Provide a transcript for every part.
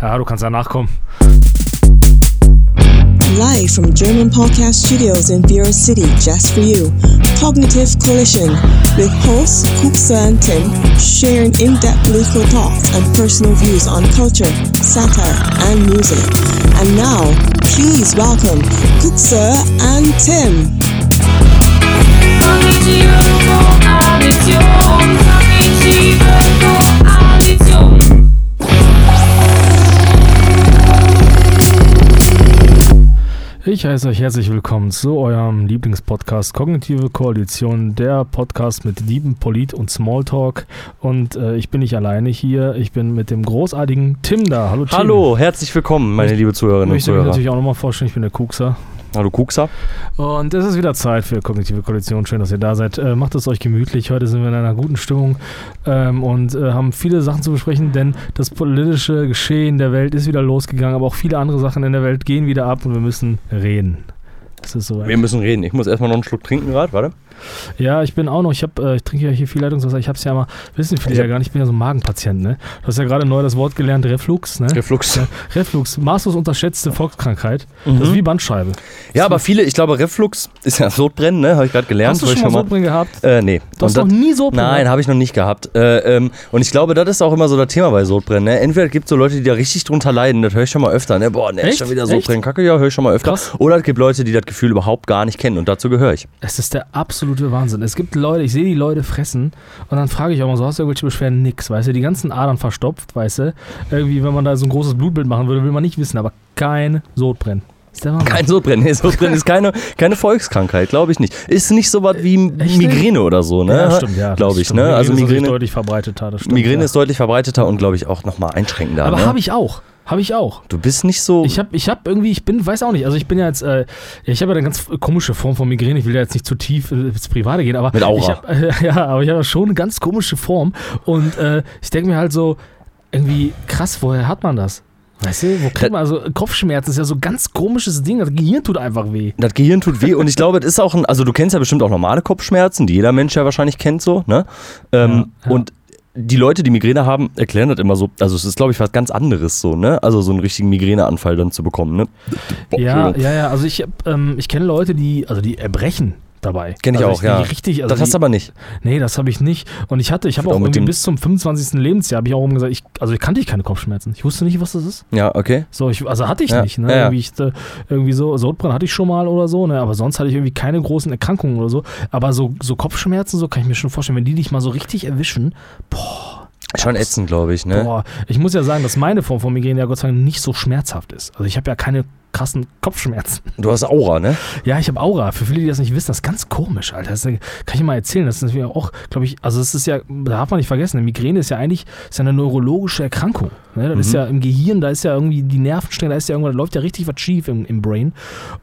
Ja, du kannst ja nachkommen. Live from German Podcast Studios in Bureau City, just for you, Cognitive Collision with hosts Kuksa and Tim sharing in-depth political thoughts and personal views on culture, satire, and music. And now, please welcome Kuksa and Tim. Ich heiße euch herzlich willkommen zu eurem Lieblingspodcast Kognitive Koalition, der Podcast mit Lieben, Polit und Smalltalk. Und äh, ich bin nicht alleine hier, ich bin mit dem großartigen Tim da. Hallo Tim. Hallo, herzlich willkommen, meine liebe Ich Zuhörerinnen und möchte mich Zuhörer. natürlich auch nochmal vorstellen, ich bin der Kuxer. Hallo Kuxa. Und es ist wieder Zeit für Kognitive Koalition. Schön, dass ihr da seid. Äh, macht es euch gemütlich. Heute sind wir in einer guten Stimmung ähm, und äh, haben viele Sachen zu besprechen, denn das politische Geschehen der Welt ist wieder losgegangen, aber auch viele andere Sachen in der Welt gehen wieder ab und wir müssen reden. Es ist soweit. Wir müssen reden. Ich muss erstmal noch einen Schluck trinken gerade, warte. Ja, ich bin auch noch, ich, hab, äh, ich trinke ja hier viel Leitungswasser, ich habe es ja mal, wissen viele Ich ja hab- gar nicht, ich bin ja so ein Magenpatient, ne? Du hast ja gerade neu das Wort gelernt, Reflux, ne? Reflux. Ja, Reflux, maßlos unterschätzte Volkskrankheit. Das Mhm. ist wie Bandscheibe. Ja, aber viele, ich glaube, Reflux ist ja Sodbrennen, ne? Habe ich gerade gelernt. Hast du schon mal Sodbrennen gehabt? Äh, nee. Du hast Und noch das- nie Sodbrennen Nein, habe ich noch nicht gehabt. Äh, ähm, und ich glaube, das ist auch immer so das Thema bei Sodbrennen. Ne? Entweder gibt es so Leute, die da richtig drunter leiden, das höre ich schon mal öfter. Ne? Boah, ne, Echt? schon wieder? Sodbrennen, Kacke, ja, höre ich schon mal öfter. Krass. Oder es gibt Leute, die das Gefühl überhaupt gar nicht kennen und dazu gehöre ich. Es ist der absolute Wahnsinn. Es gibt Leute, ich sehe die Leute fressen und dann frage ich auch mal so, hast du irgendwelche Beschwerden? Nix, weißt du, die ganzen Adern verstopft, weißt du. Irgendwie, wenn man da so ein großes Blutbild machen würde, will man nicht wissen, aber kein Sodbrennen. Ist der. Kein Sodbrennen. Nee, Sodbrennen ist keine, keine Volkskrankheit, glaube ich nicht. Ist nicht so was wie Echt Migräne oder so, ne? Ja, stimmt, ja. Glaube ich, stimmt. ne? Also ist Migräne, deutlich verbreiteter, das stimmt. Migräne ja. ist deutlich verbreiteter und glaube ich auch nochmal einschränkender. Aber ne? habe ich auch. Habe ich auch. Du bist nicht so. Ich habe ich hab irgendwie, ich bin, weiß auch nicht, also ich bin ja jetzt, äh, ich habe ja eine ganz komische Form von Migräne, ich will ja jetzt nicht zu tief äh, ins Private gehen, aber Mit Aura. ich hab, äh, ja, aber ich habe schon eine ganz komische Form und äh, ich denke mir halt so, irgendwie krass, woher hat man das? Weißt du, wo kriegt man, also Kopfschmerzen ist ja so ein ganz komisches Ding, das Gehirn tut einfach weh. das Gehirn tut weh und ich glaube, es ist auch ein, also du kennst ja bestimmt auch normale Kopfschmerzen, die jeder Mensch ja wahrscheinlich kennt so, ne? Ähm, Ja, ja. Und die Leute, die Migräne haben, erklären das immer so, also es ist glaube ich was ganz anderes so, ne? Also so einen richtigen Migräneanfall dann zu bekommen, ne? Boah, Ja, ja, ja, also ich, ähm, ich kenne Leute, die, also die erbrechen dabei. Kenn ich also auch, ja. Die richtig, also das hast du aber nicht. Nee, das habe ich nicht. Und ich hatte, ich habe Auch auch irgendwie bis zum 25. Lebensjahr, habe ich auch immer gesagt, ich, also ich kannte ich keine Kopfschmerzen. Ich wusste nicht, was das ist. Ja, okay. So, ich, also hatte ich Ja, nicht, ne? ja, ja. Irgendwie, ich, äh, irgendwie so, Sodbrennen hatte ich schon mal oder so, ne? Aber sonst hatte ich irgendwie keine großen Erkrankungen oder so. Aber so, so Kopfschmerzen, so kann ich mir schon vorstellen, wenn die dich mal so richtig erwischen, boah, Schon ätzend, glaube ich, ne? boah. Ich muss ja sagen, dass meine Form von Migräne ja Gott sei Dank nicht so schmerzhaft ist. Also ich habe ja keine krassen Kopfschmerzen. Du hast Aura, ne? Ja, ich habe Aura. Für viele, die das nicht wissen, das ist ganz komisch, Alter. Das ist, kann ich mal erzählen. Das ist natürlich auch, glaube ich, also es ist ja, da darf man nicht vergessen, eine Migräne ist ja eigentlich ist ja eine neurologische Erkrankung. Ne? Das ist Mhm. ja im Gehirn, da ist ja irgendwie die Nervenstränge, da ist ja irgendwann, da läuft ja richtig was schief im, im Brain.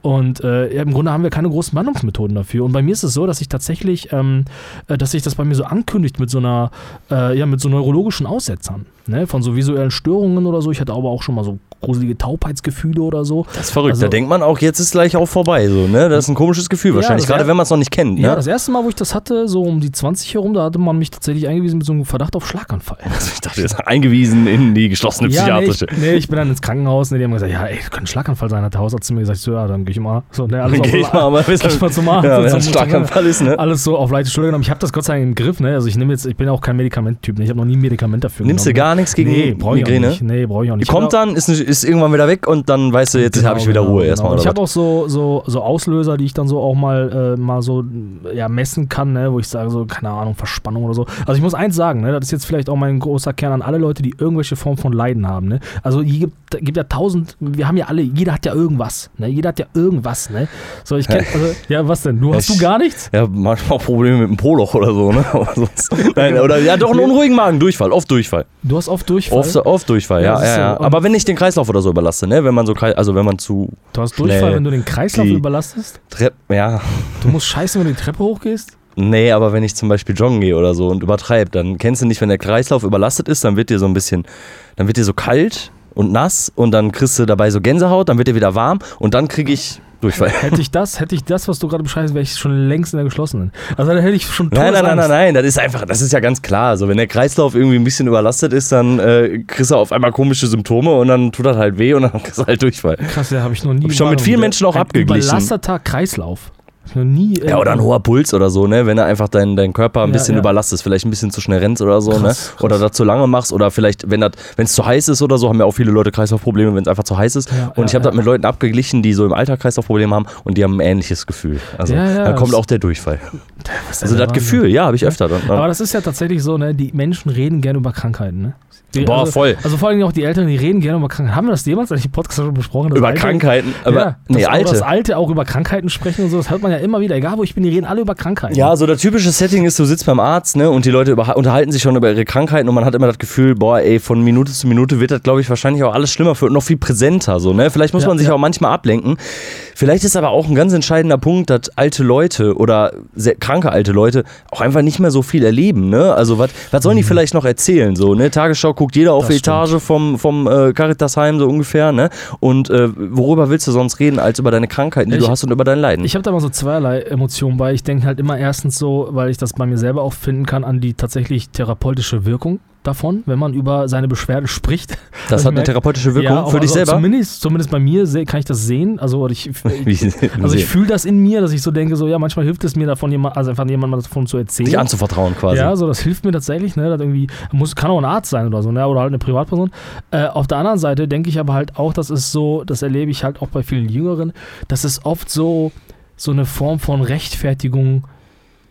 Und äh, im Grunde haben wir keine großen Behandlungsmethoden dafür. Und bei mir ist es so, dass ich tatsächlich, ähm, äh, dass sich das bei mir so ankündigt mit so einer, äh, ja, mit so neurologischen Aussetzern. Ne? Von so visuellen Störungen oder so. Ich hatte aber auch schon mal so gruselige Taubheitsgefühle oder so. Das ist verrückt. Also- da denkt man auch, jetzt ist gleich auch vorbei, so, ne? Das ist ein komisches Gefühl Ja, wahrscheinlich, gerade wenn man es noch nicht kennt, Ja, ne? das erste Mal, wo ich das hatte, so um die 20 herum, da hatte man mich tatsächlich eingewiesen mit so einem Verdacht auf Schlaganfall. Also ich dachte, jetzt eingewiesen in die geschlossene Ja, nee ich, psychiatrische. nee, ich bin dann ins Krankenhaus und die haben gesagt, ja, ey, das könnte ein Schlaganfall sein, hat der Hausarzt zu mir gesagt, so, ja, dann geh ich mal. So, ne, alles Dann geh ich mal, aber geh ich mal zum Arzt. ja, wenn zum- ein Schlaganfall ist, ne? Alles so auf leichte Schulter genommen. Ich habe das Gott sei Dank im Griff, ne? Also ich nehme jetzt, ich bin auch kein Medikamenttyp, ne? Ich habe noch nie ein Medikament dafür Nimmst du genommen. gar nichts gegen nee, brauche ich auch Migräne? nicht. Nee, brauche ich auch Die nicht. kommt dann, ist, ist irgendwann wieder weg und dann weißt du, jetzt Genau, habe ich wieder genau, Ruhe genau. erstmal. Und Oder Ich habe auch so, so, so Auslöser, die ich dann so auch mal, äh, mal so ja, messen kann, ne? wo ich sage, so, keine Ahnung, Verspannung oder so. Also ich muss eins sagen, ne? das ist jetzt vielleicht auch mein großer Kern an alle Leute, die irgendwelche Form von Leiden haben. Ne? Also hier gibt, gibt ja tausend, wir haben ja alle, jeder hat ja irgendwas. Ne? Jeder hat ja irgendwas. Ne? So, ich kenn, also, ja, was denn? Du hast Ich- du gar nichts? Ja, manchmal auch Probleme mit dem Poloch oder so, ne? Sonst, nein, oder ja, doch einen unruhigen Magen, Durchfall, oft Durchfall. Du hast oft Durchfall. Oft, oft Durchfall, Ja, ja, ja, ja. so. Aber wenn ich den Kreislauf oder so überlasse, ne? Wenn man so, also wenn man zu du hast Durchfall, wenn du den Kreislauf überlastest. Trepp, ja, Du musst scheißen, wenn du die Treppe hochgehst. Nee, aber wenn ich zum Beispiel joggen gehe oder so und übertreibe, dann kennst du nicht, wenn der Kreislauf überlastet ist, dann wird dir so ein bisschen, dann wird dir so kalt und nass und dann kriegst du dabei so Gänsehaut, dann wird dir wieder warm und dann kriege ich Durchfall. Hätte ich das, hätte ich das, was du gerade beschreibst, wäre ich schon längst in der geschlossenen. Also dann hätte ich schon Nein, nein, nein, nein, nein, das ist einfach, das ist ja ganz klar. Also wenn der Kreislauf irgendwie ein bisschen überlastet ist, dann äh, kriegst du auf einmal komische Symptome und dann tut das halt weh und dann kriegst du halt Durchfall. Krass, ja, habe ich noch nie. Hab ich schon mit vielen Menschen auch ein abgeglichen. Überlasteter Kreislauf. Noch nie. äh, Ja, oder ein hoher Puls oder so, ne? Wenn du einfach deinen dein Körper ein Ja, bisschen ja. überlastest, vielleicht ein bisschen zu schnell rennst oder so, Krass, ne? krass. Oder das zu lange machst oder vielleicht, wenn es zu heiß ist oder so, haben ja auch viele Leute Kreislaufprobleme, wenn es einfach zu heiß ist. Ja, und ich habe das mit Leuten abgeglichen, die so im Alltag Kreislaufprobleme haben und die haben ein ähnliches Gefühl. Also da kommt auch der Durchfall. Also das. Gefühl, ja, habe ich öfter. Dann, Aber das ist ja tatsächlich so, ne? Die Menschen reden gerne über Krankheiten, ne? Die, Boah, also, voll. Also vor allem auch die Eltern, die reden gerne über Krankheiten. Haben wir das jemals in dem Podcast schon besprochen? über Alte- Krankheiten, aber ja, nee, dass auch das alte. Alte auch über Krankheiten sprechen und so, das hört man ja immer wieder. Egal wo ich bin, die reden alle über Krankheiten. Ja, so der typische Setting ist, du sitzt beim Arzt, ne, und die Leute über, unterhalten sich schon über ihre Krankheiten und man hat immer das Gefühl, boah, ey, von Minute zu Minute wird das, glaube ich, wahrscheinlich auch alles schlimmer für und noch viel präsenter, so, ne. Vielleicht muss Ja, man sich ja. auch manchmal ablenken. Vielleicht ist aber auch ein ganz entscheidender Punkt, dass alte Leute oder sehr kranke alte Leute auch einfach nicht mehr so viel erleben, ne. Also, was sollen die vielleicht noch erzählen, so, ne. Tagesschau guckt jeder auf Mhm. Das die Etage vom, vom äh, Caritasheim, so ungefähr, ne. Und äh, worüber willst du sonst reden, als über deine Krankheiten, die Ich- du hast und über dein Leiden? Ich habe da mal so zweierlei Emotionen bei. Ich denke halt immer erstens so, weil ich das bei mir selber auch finden kann, an die tatsächlich therapeutische Wirkung davon, wenn man über seine Beschwerde spricht. das hat eine merk- therapeutische Wirkung Ja, für dich also selber? Zumindest, zumindest bei mir kann ich das sehen. Also ich, also ich fühle das in mir, dass ich so denke, so ja, manchmal hilft es mir davon, jemand, also einfach jemandem davon zu erzählen. Dich anzuvertrauen quasi. Ja, so das hilft mir tatsächlich, ne? Das irgendwie, muss, kann auch ein Arzt sein oder so, ne? Oder halt eine Privatperson. Äh, auf der anderen Seite denke ich aber halt auch, das ist so, das erlebe ich halt auch bei vielen Jüngeren, dass es oft so, so eine Form von Rechtfertigung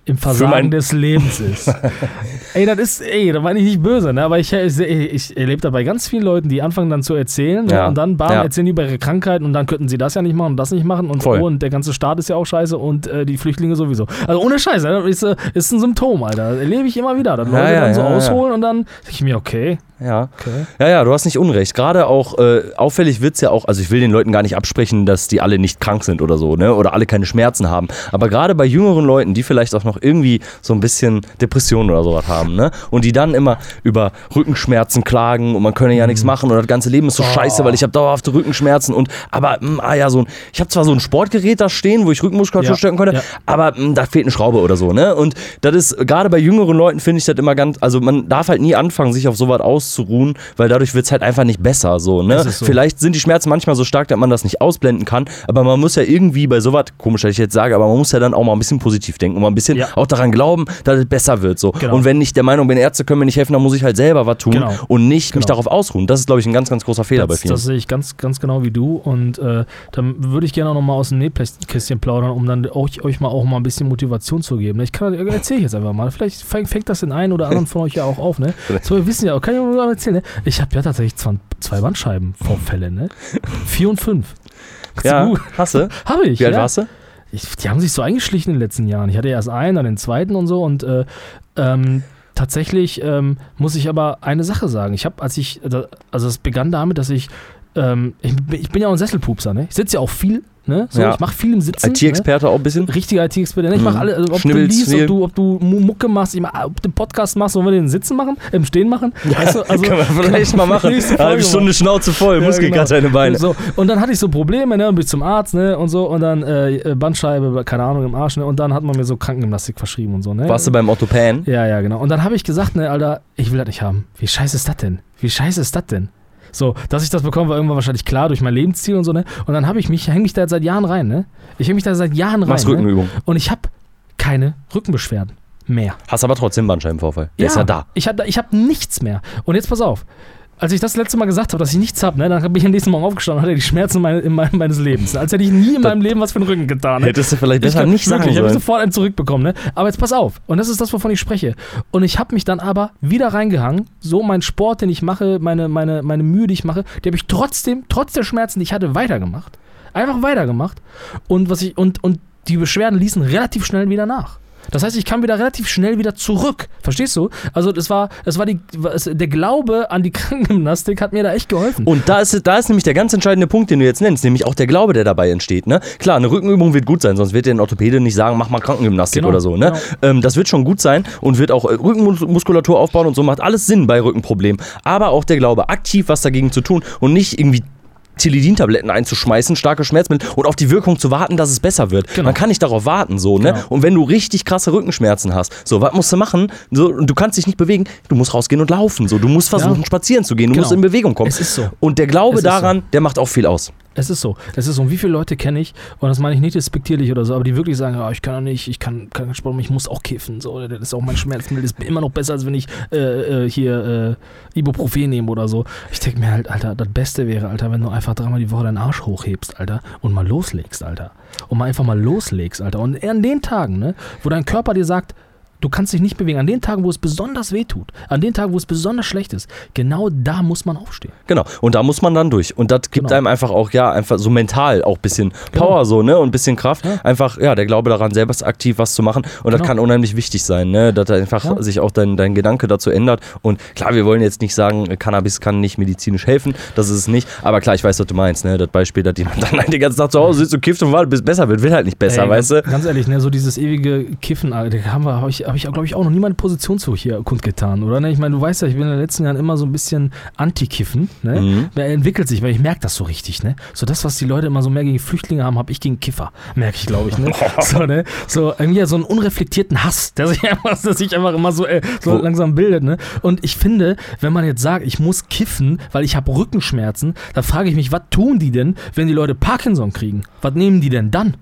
im Versagen des Lebens ist. ey, das ist, ey, da meine ich nicht böse, ne? Aber ich, ich, ich erlebe da bei ganz vielen Leuten, die anfangen dann zu erzählen ne? Ja. und dann bam, Ja. erzählen die über ihre Krankheiten und dann könnten sie das ja nicht machen und das nicht machen und, Voll. oh, und der ganze Staat ist ja auch scheiße und äh, die Flüchtlinge sowieso. Also ohne Scheiße, ne? ist, äh, ist ein Symptom, Alter. Das erlebe ich immer wieder. Dass Leute ja, dann so ausholen und dann denke ich mir, okay, Ja. okay. ja, ja, du hast nicht unrecht. Gerade auch äh, auffällig wird es ja auch, also ich will den Leuten gar nicht absprechen, dass die alle nicht krank sind oder so, ne? Oder alle keine Schmerzen haben. Aber gerade bei jüngeren Leuten, die vielleicht auch noch irgendwie so ein bisschen Depressionen oder sowas haben, ne? Und die dann immer über Rückenschmerzen klagen und man könne ja nichts machen und das ganze Leben ist so Oh. scheiße, weil ich habe dauerhafte Rückenschmerzen und aber mh, ah ja, so ein, ich habe zwar so ein Sportgerät da stehen, wo ich Rückenmuskulatur Ja, stärken könnte, ja. aber mh, da fehlt eine Schraube oder so, ne? Und das ist gerade bei jüngeren Leuten finde ich das immer ganz, also man darf halt nie anfangen, sich auf sowas auszuruhen, weil dadurch wird es halt einfach nicht besser, so, ne? So. Vielleicht sind die Schmerzen manchmal so stark, dass man das nicht ausblenden kann, aber man muss ja irgendwie bei sowas, komisch, dass ich jetzt sage, aber man muss ja dann auch mal ein bisschen positiv denken und mal ein bisschen Ja. auch daran glauben, dass es besser wird, so. Genau. Und wenn ich der Meinung bin, Ärzte können mir nicht helfen, dann muss ich halt selber was tun Genau. und nicht mich Genau. darauf ausruhen. Das ist, glaube ich, ein ganz, ganz großer Fehler bei Das, vielen. das sehe ich ganz, ganz genau wie du. Und äh, dann würde ich gerne auch nochmal aus dem Nähkästchen plaudern, um dann euch, euch mal auch mal ein bisschen Motivation zu geben. Ich kann erzähle ich jetzt einfach mal. Vielleicht fängt, das den einen oder anderen von euch ja auch auf, ne? So, wir wissen ja, kann ich mal erzählen, ne? Ich habe ja tatsächlich zwei, zwei Bandscheibenvorfälle, ne? Vier und fünf. ja, Gut. hast du? Habe ich. Wie alt ja. warst du? Ich, die haben sich so eingeschlichen in den letzten Jahren. Ich hatte erst einen, dann den zweiten und so und äh, ähm, tatsächlich ähm, muss ich aber eine Sache sagen. Ich habe, als ich, also es begann damit, dass ich, ähm, ich, bin- ich bin ja auch ein Sesselpupser, ne? Ich sitze ja auch viel, ne? So, Ja. Ich mache viel im Sitzen. Ne? IT-Experte auch ein bisschen? Richtiger IT-Experte. Ne? Ich Mhm. mache alle, also ob du liest, ob du, ob du Mu- Mucke machst, ich mach, ob du einen Podcast machst, wollen wir den Sitzen machen, im Stehen machen. Weißt du, also, Können wir vielleicht mal machen. Eine halbe Stunde Schnauze voll, Ja, Muskelkater genau. in den Beinen. So, und dann hatte ich so Probleme, ne, und bin ich zum Arzt, ne, und so, und dann äh, Bandscheibe, keine Ahnung, im Arsch, ne, und dann hat man mir so Krankengymnastik verschrieben und so, ne. Warst du beim Orthopäden? Ja, ja, genau. Und dann habe ich gesagt, ne, Alter, ich will das nicht haben. Wie scheiße ist das denn? Wie scheiße ist das denn? So, dass ich das bekomme, war irgendwann wahrscheinlich klar durch mein Lebensstil und so, ne. Und dann habe ich mich, hänge mich da seit Jahren rein, ne. Ich hänge mich da seit Jahren rein. Machst Ne? Rückenübung. Und ich habe keine Rückenbeschwerden mehr. Hast aber trotzdem Bandscheibenvorfall. Der ist ja da. Ich habe ich hab nichts mehr. Und jetzt pass auf. Als ich das letzte Mal gesagt habe, dass ich nichts habe, ne, dann bin ich am nächsten Morgen aufgestanden und hatte die Schmerzen meine, in mein, meines Lebens. Als hätte ich nie in meinem Leben was für den Rücken getan. Ne? Hättest du vielleicht Ich besser kann- nicht sagen wirklich, Ich habe sollen. sofort einen zurückbekommen. Ne? Aber jetzt pass auf. Und das ist das, wovon ich spreche. Und ich habe mich dann aber wieder reingehangen. So mein Sport, den ich mache, meine, meine, meine Mühe, die ich mache, die habe ich trotzdem, trotz der Schmerzen, die ich hatte, weitergemacht. Einfach weitergemacht. Und, was ich, und, und die Beschwerden ließen relativ schnell wieder nach. Das heißt, ich kam wieder relativ schnell wieder zurück. Verstehst du? Also das war, das war die, der Glaube an die Krankengymnastik hat mir da echt geholfen. Und da ist, da ist nämlich der ganz entscheidende Punkt, den du jetzt nennst, nämlich auch der Glaube, der dabei entsteht. Ne? Klar, eine Rückenübung wird gut sein, sonst wird dir ein Orthopäde nicht sagen, mach mal Krankengymnastik Genau, oder so. Ne? genau. Ähm, das wird schon gut sein und wird auch äh, Rückenmuskulatur aufbauen und so macht alles Sinn bei Rückenproblemen. Aber auch der Glaube, aktiv was dagegen zu tun und nicht irgendwie Tilidin-Tabletten einzuschmeißen, starke Schmerzmittel und auf die Wirkung zu warten, dass es besser wird. Genau. Man kann nicht darauf warten, so, ne? Genau. Und wenn du richtig krasse Rückenschmerzen hast, so, was musst du machen? So, und du kannst dich nicht bewegen, du musst rausgehen und laufen, so. Du musst versuchen, Ja. spazieren zu gehen, du Genau. musst in Bewegung kommen. Es ist so. Und der Glaube daran, der macht auch viel aus. Es ist so. Es ist so. Und wie viele Leute kenne ich, und das meine ich nicht despektierlich oder so, aber die wirklich sagen, ah, ich kann doch nicht, ich kann keinen Sport ich muss auch kiffen. So, das ist auch mein Schmerzmittel, das ist immer noch besser, als wenn ich äh, äh, hier äh, Ibuprofen nehme oder so. Ich denke mir halt, Alter, das Beste wäre, Alter, wenn du einfach dreimal die Woche deinen Arsch hochhebst, Alter, und mal loslegst, Alter. Und mal einfach mal loslegst, Alter. Und an den Tagen, ne, wo dein Körper dir sagt, Du kannst dich nicht bewegen. An den Tagen, wo es besonders weh tut, an den Tagen, wo es besonders schlecht ist, genau da muss man aufstehen. Genau. Und da muss man dann durch. Und das gibt Genau. einem einfach auch, ja, einfach so mental auch ein bisschen Power so, ne? Und ein bisschen Kraft. Ja. Einfach, ja, der Glaube daran, selber aktiv was zu machen. Und das Genau. kann unheimlich wichtig sein, ne? Dass da einfach Ja. sich auch dein, dein Gedanke dazu ändert. Und klar, wir wollen jetzt nicht sagen, Cannabis kann nicht medizinisch helfen. Das ist es nicht. Aber klar, ich weiß, was du meinst, ne? Das Beispiel, dass jemand dann halt den ganzen Tag zu Hause sitzt und kifft und wartet, bis es besser wird, wird halt nicht besser, Ey, weißt ganz, du? Ganz ehrlich, ne, so dieses ewige Kiffen, Alter, da haben wir, habe ich, hab ich glaube ich, auch noch nie meine Position zu hier kundgetan, oder? Ne? Ich meine, du weißt ja, ich bin in den letzten Jahren immer so ein bisschen anti-Kiffen, ne? Mhm. Er entwickelt sich, weil ich merke das so richtig, ne? So das, was die Leute immer so mehr gegen Flüchtlinge haben, habe ich gegen Kiffer, merke ich, glaube ich, ne? So, ne? So irgendwie so einen unreflektierten Hass, der sich einfach, der sich einfach immer so, äh, so Wo- langsam bildet, ne? Und ich finde, wenn man jetzt sagt, ich muss kiffen, weil ich habe Rückenschmerzen, dann frage ich mich, was tun die denn, wenn die Leute Parkinson kriegen? Was nehmen die denn dann?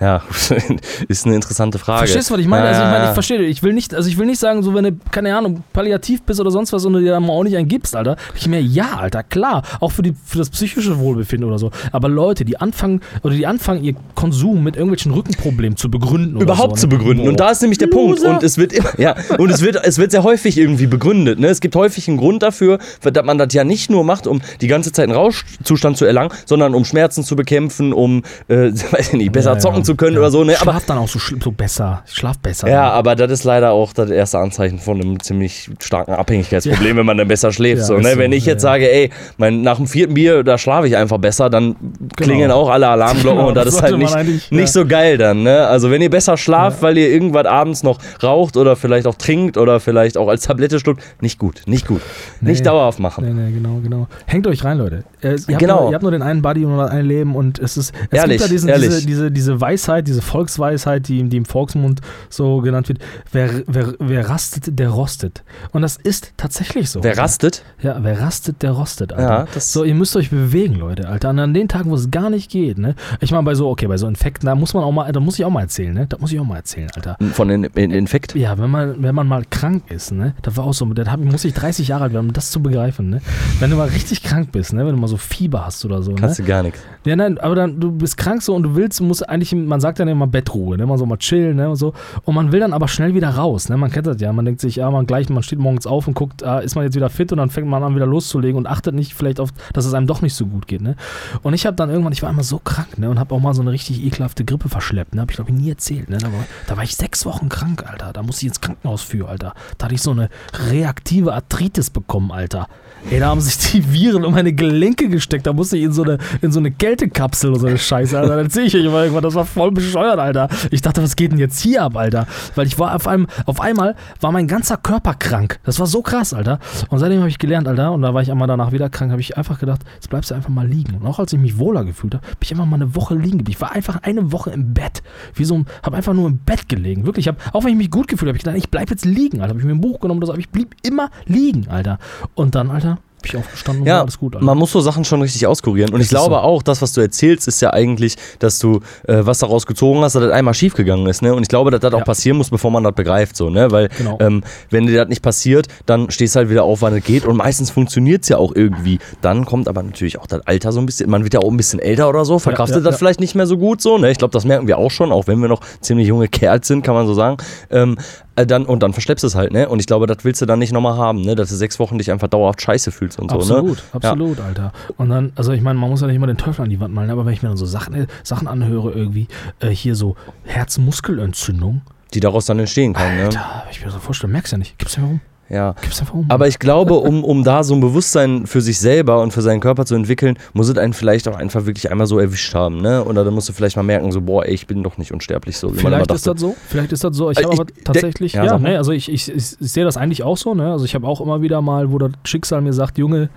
Ja, ist eine interessante Frage. Verstehst du, was ich meine? Also ich meine, ich verstehe, ich will nicht, also ich will nicht sagen, so wenn du, keine Ahnung, palliativ bist oder sonst was und du dir da mal auch nicht einen gibst, Alter. Ich mir, ja, Alter, klar, auch für, die, für das psychische Wohlbefinden oder so. Aber Leute, die anfangen, oder die anfangen, ihr Konsum mit irgendwelchen Rückenproblemen zu begründen oder überhaupt so, zu ne? begründen. Und da ist nämlich der Punkt. Loser. Und es wird immer, ja, und es wird, es wird sehr häufig irgendwie begründet. Ne? Es gibt häufig einen Grund dafür, dass man das ja nicht nur macht, um die ganze Zeit einen Rauschzustand zu erlangen, sondern um Schmerzen zu bekämpfen, um, äh, weiß ich nicht, besser Ja, ja. zocken zu können Ja. oder so. Ne? Ich Aber schlaf dann auch so, so besser. Ich schlaf besser. ja, aber das ist leider auch das erste Anzeichen von einem ziemlich starken Abhängigkeitsproblem, wenn man dann besser schläft. Ja, so, ne? so, Wenn ich ja, jetzt ja. sage, ey, mein, nach dem vierten Bier, da schlafe ich einfach besser, dann klingen auch alle Alarmglocken Genau, und das das ist halt nicht, nicht ja. so geil dann. Ne? Also wenn ihr besser schlaft, weil ihr irgendwas abends noch raucht oder vielleicht auch trinkt oder vielleicht auch als Tablette schluckt, nicht gut, nicht gut. Nicht Nee. dauerhaft machen. Nee, nee, genau, genau. Hängt euch rein, Leute. Äh, ihr, habt Genau. nur, ihr habt nur den einen Buddy und nur ein Leben und es ist. Es Ehrlich, gibt ja diesen, ehrlich. diese, diese, diese Weisheit, diese Volksweisheit, die, die im Volksmund so genannt wird. Wer, wer, wer rastet, der rostet. Und das ist tatsächlich so. Wer Alter. rastet? Ja, wer rastet, der rostet, Alter. Ja, das- so, ihr müsst euch bewegen, Leute, Alter. Und an den Tagen, wo es gar nicht geht, ne? Ich meine, bei so, okay, bei so Infekten, da muss man auch mal, da muss ich auch mal erzählen, ne? Da muss ich auch mal erzählen, Alter. Von den in Infekt? Ja, wenn man, wenn man mal krank ist, ne, das war auch so, da muss ich 30 Jahre alt werden, um das zu begreifen, ne. Wenn du mal richtig krank bist, ne, wenn du mal so Fieber hast oder so, ne. Kannst du gar nichts. Ja, nein, aber dann, du bist krank so und du willst, musst eigentlich, man sagt dann immer Bettruhe, ne, man so mal chillen, ne, und so. Und man will dann aber schnell wieder raus, ne, man kennt das ja, man denkt sich, ja, man gleich, man steht morgens auf und guckt, ah, ist man jetzt wieder fit und dann fängt man an, wieder loszulegen und achtet nicht vielleicht auf, dass es einem doch nicht so gut geht, ne. Und ich habe dann irgendwann, ich war einmal so krank, ne, und habe auch mal so eine richtig ekelhafte Grippe verschleppt, ne, habe ich glaube ich nie erzählt, ne, da war, da war ich sechs Wochen krank, Alter, da musste ich ins Krankenhaus für, Alter. Da hatte ich so eine reaktive Arthritis bekommen, Alter. Ey, da haben sich die Viren um meine Gelenke gesteckt. Da musste ich in so eine, in so eine Kältekapsel oder so eine Scheiße. Alter. Dann sehe ich euch immer irgendwann. Das war voll bescheuert, Alter. Ich dachte, was geht denn jetzt hier ab, Alter? Weil ich war auf einem, auf einmal war mein ganzer Körper krank. Das war so krass, Alter. Und seitdem habe ich gelernt, Alter. Und da war ich einmal danach wieder krank. Habe ich einfach gedacht, jetzt bleibst du einfach mal liegen. Und auch als ich mich wohler gefühlt habe, bin ich einfach mal eine Woche liegen geblieben. Ich war einfach eine Woche im Bett. Wie so ein, habe einfach nur im Bett gelegen. Wirklich. Ich hab, auch wenn ich mich gut gefühlt habe, ich gedacht, ich bleib jetzt liegen, Alter. Habe ich mir ein Buch genommen oder so, aber ich blieb immer liegen, Alter. Und dann, Alter, ich aufgestanden Ja, alles gut, Alter. man muss so Sachen schon richtig auskurieren. Und ich glaube so. auch, das, was du erzählst, ist ja eigentlich, dass du äh, was daraus gezogen hast, dass das einmal schiefgegangen ist. Ne? Und ich glaube, dass das Ja. auch passieren muss, bevor man das begreift. So, ne? Weil, Genau. ähm, wenn dir das nicht passiert, dann stehst du halt wieder auf, wann es geht. Und meistens funktioniert es ja auch irgendwie. Dann kommt aber natürlich auch das Alter so ein bisschen. Man wird ja auch ein bisschen älter oder so, verkraftet ja, das ja. vielleicht nicht mehr so gut. so. Ne? Ich glaube, das merken wir auch schon, auch wenn wir noch ziemlich junge Kerls sind, kann man so sagen. Ähm, äh, dann, und dann verschleppst du es halt. Ne? Und ich glaube, das willst du dann nicht nochmal haben, ne? dass du sechs Wochen dich einfach dauerhaft scheiße fühlst und so. Absolut, Ne? absolut, Alter. Und dann, also ich meine, man muss ja nicht immer den Teufel an die Wand malen, aber wenn ich mir dann so Sachen, äh, Sachen anhöre, irgendwie, äh, hier so Herzmuskelentzündung, Die daraus dann entstehen kann. Ne? Alter, ich mir so vorstellen, merkst ja nicht. Gibt's ja warum? Ja. Gibt's einfach? Aber ich glaube, um, um da so ein Bewusstsein für sich selber und für seinen Körper zu entwickeln, muss es einen vielleicht auch einfach wirklich einmal so erwischt haben, ne? Oder dann musst du vielleicht mal merken, so, boah, ey, ich bin doch nicht unsterblich, so wie man immer Vielleicht ist das so. Vielleicht ist das so. Ich Äh, habe aber tatsächlich, ja, ja, ne, also ich, ich, ich, ich sehe das eigentlich auch so, ne? Also ich habe auch immer wieder mal, wo das Schicksal mir sagt, Junge,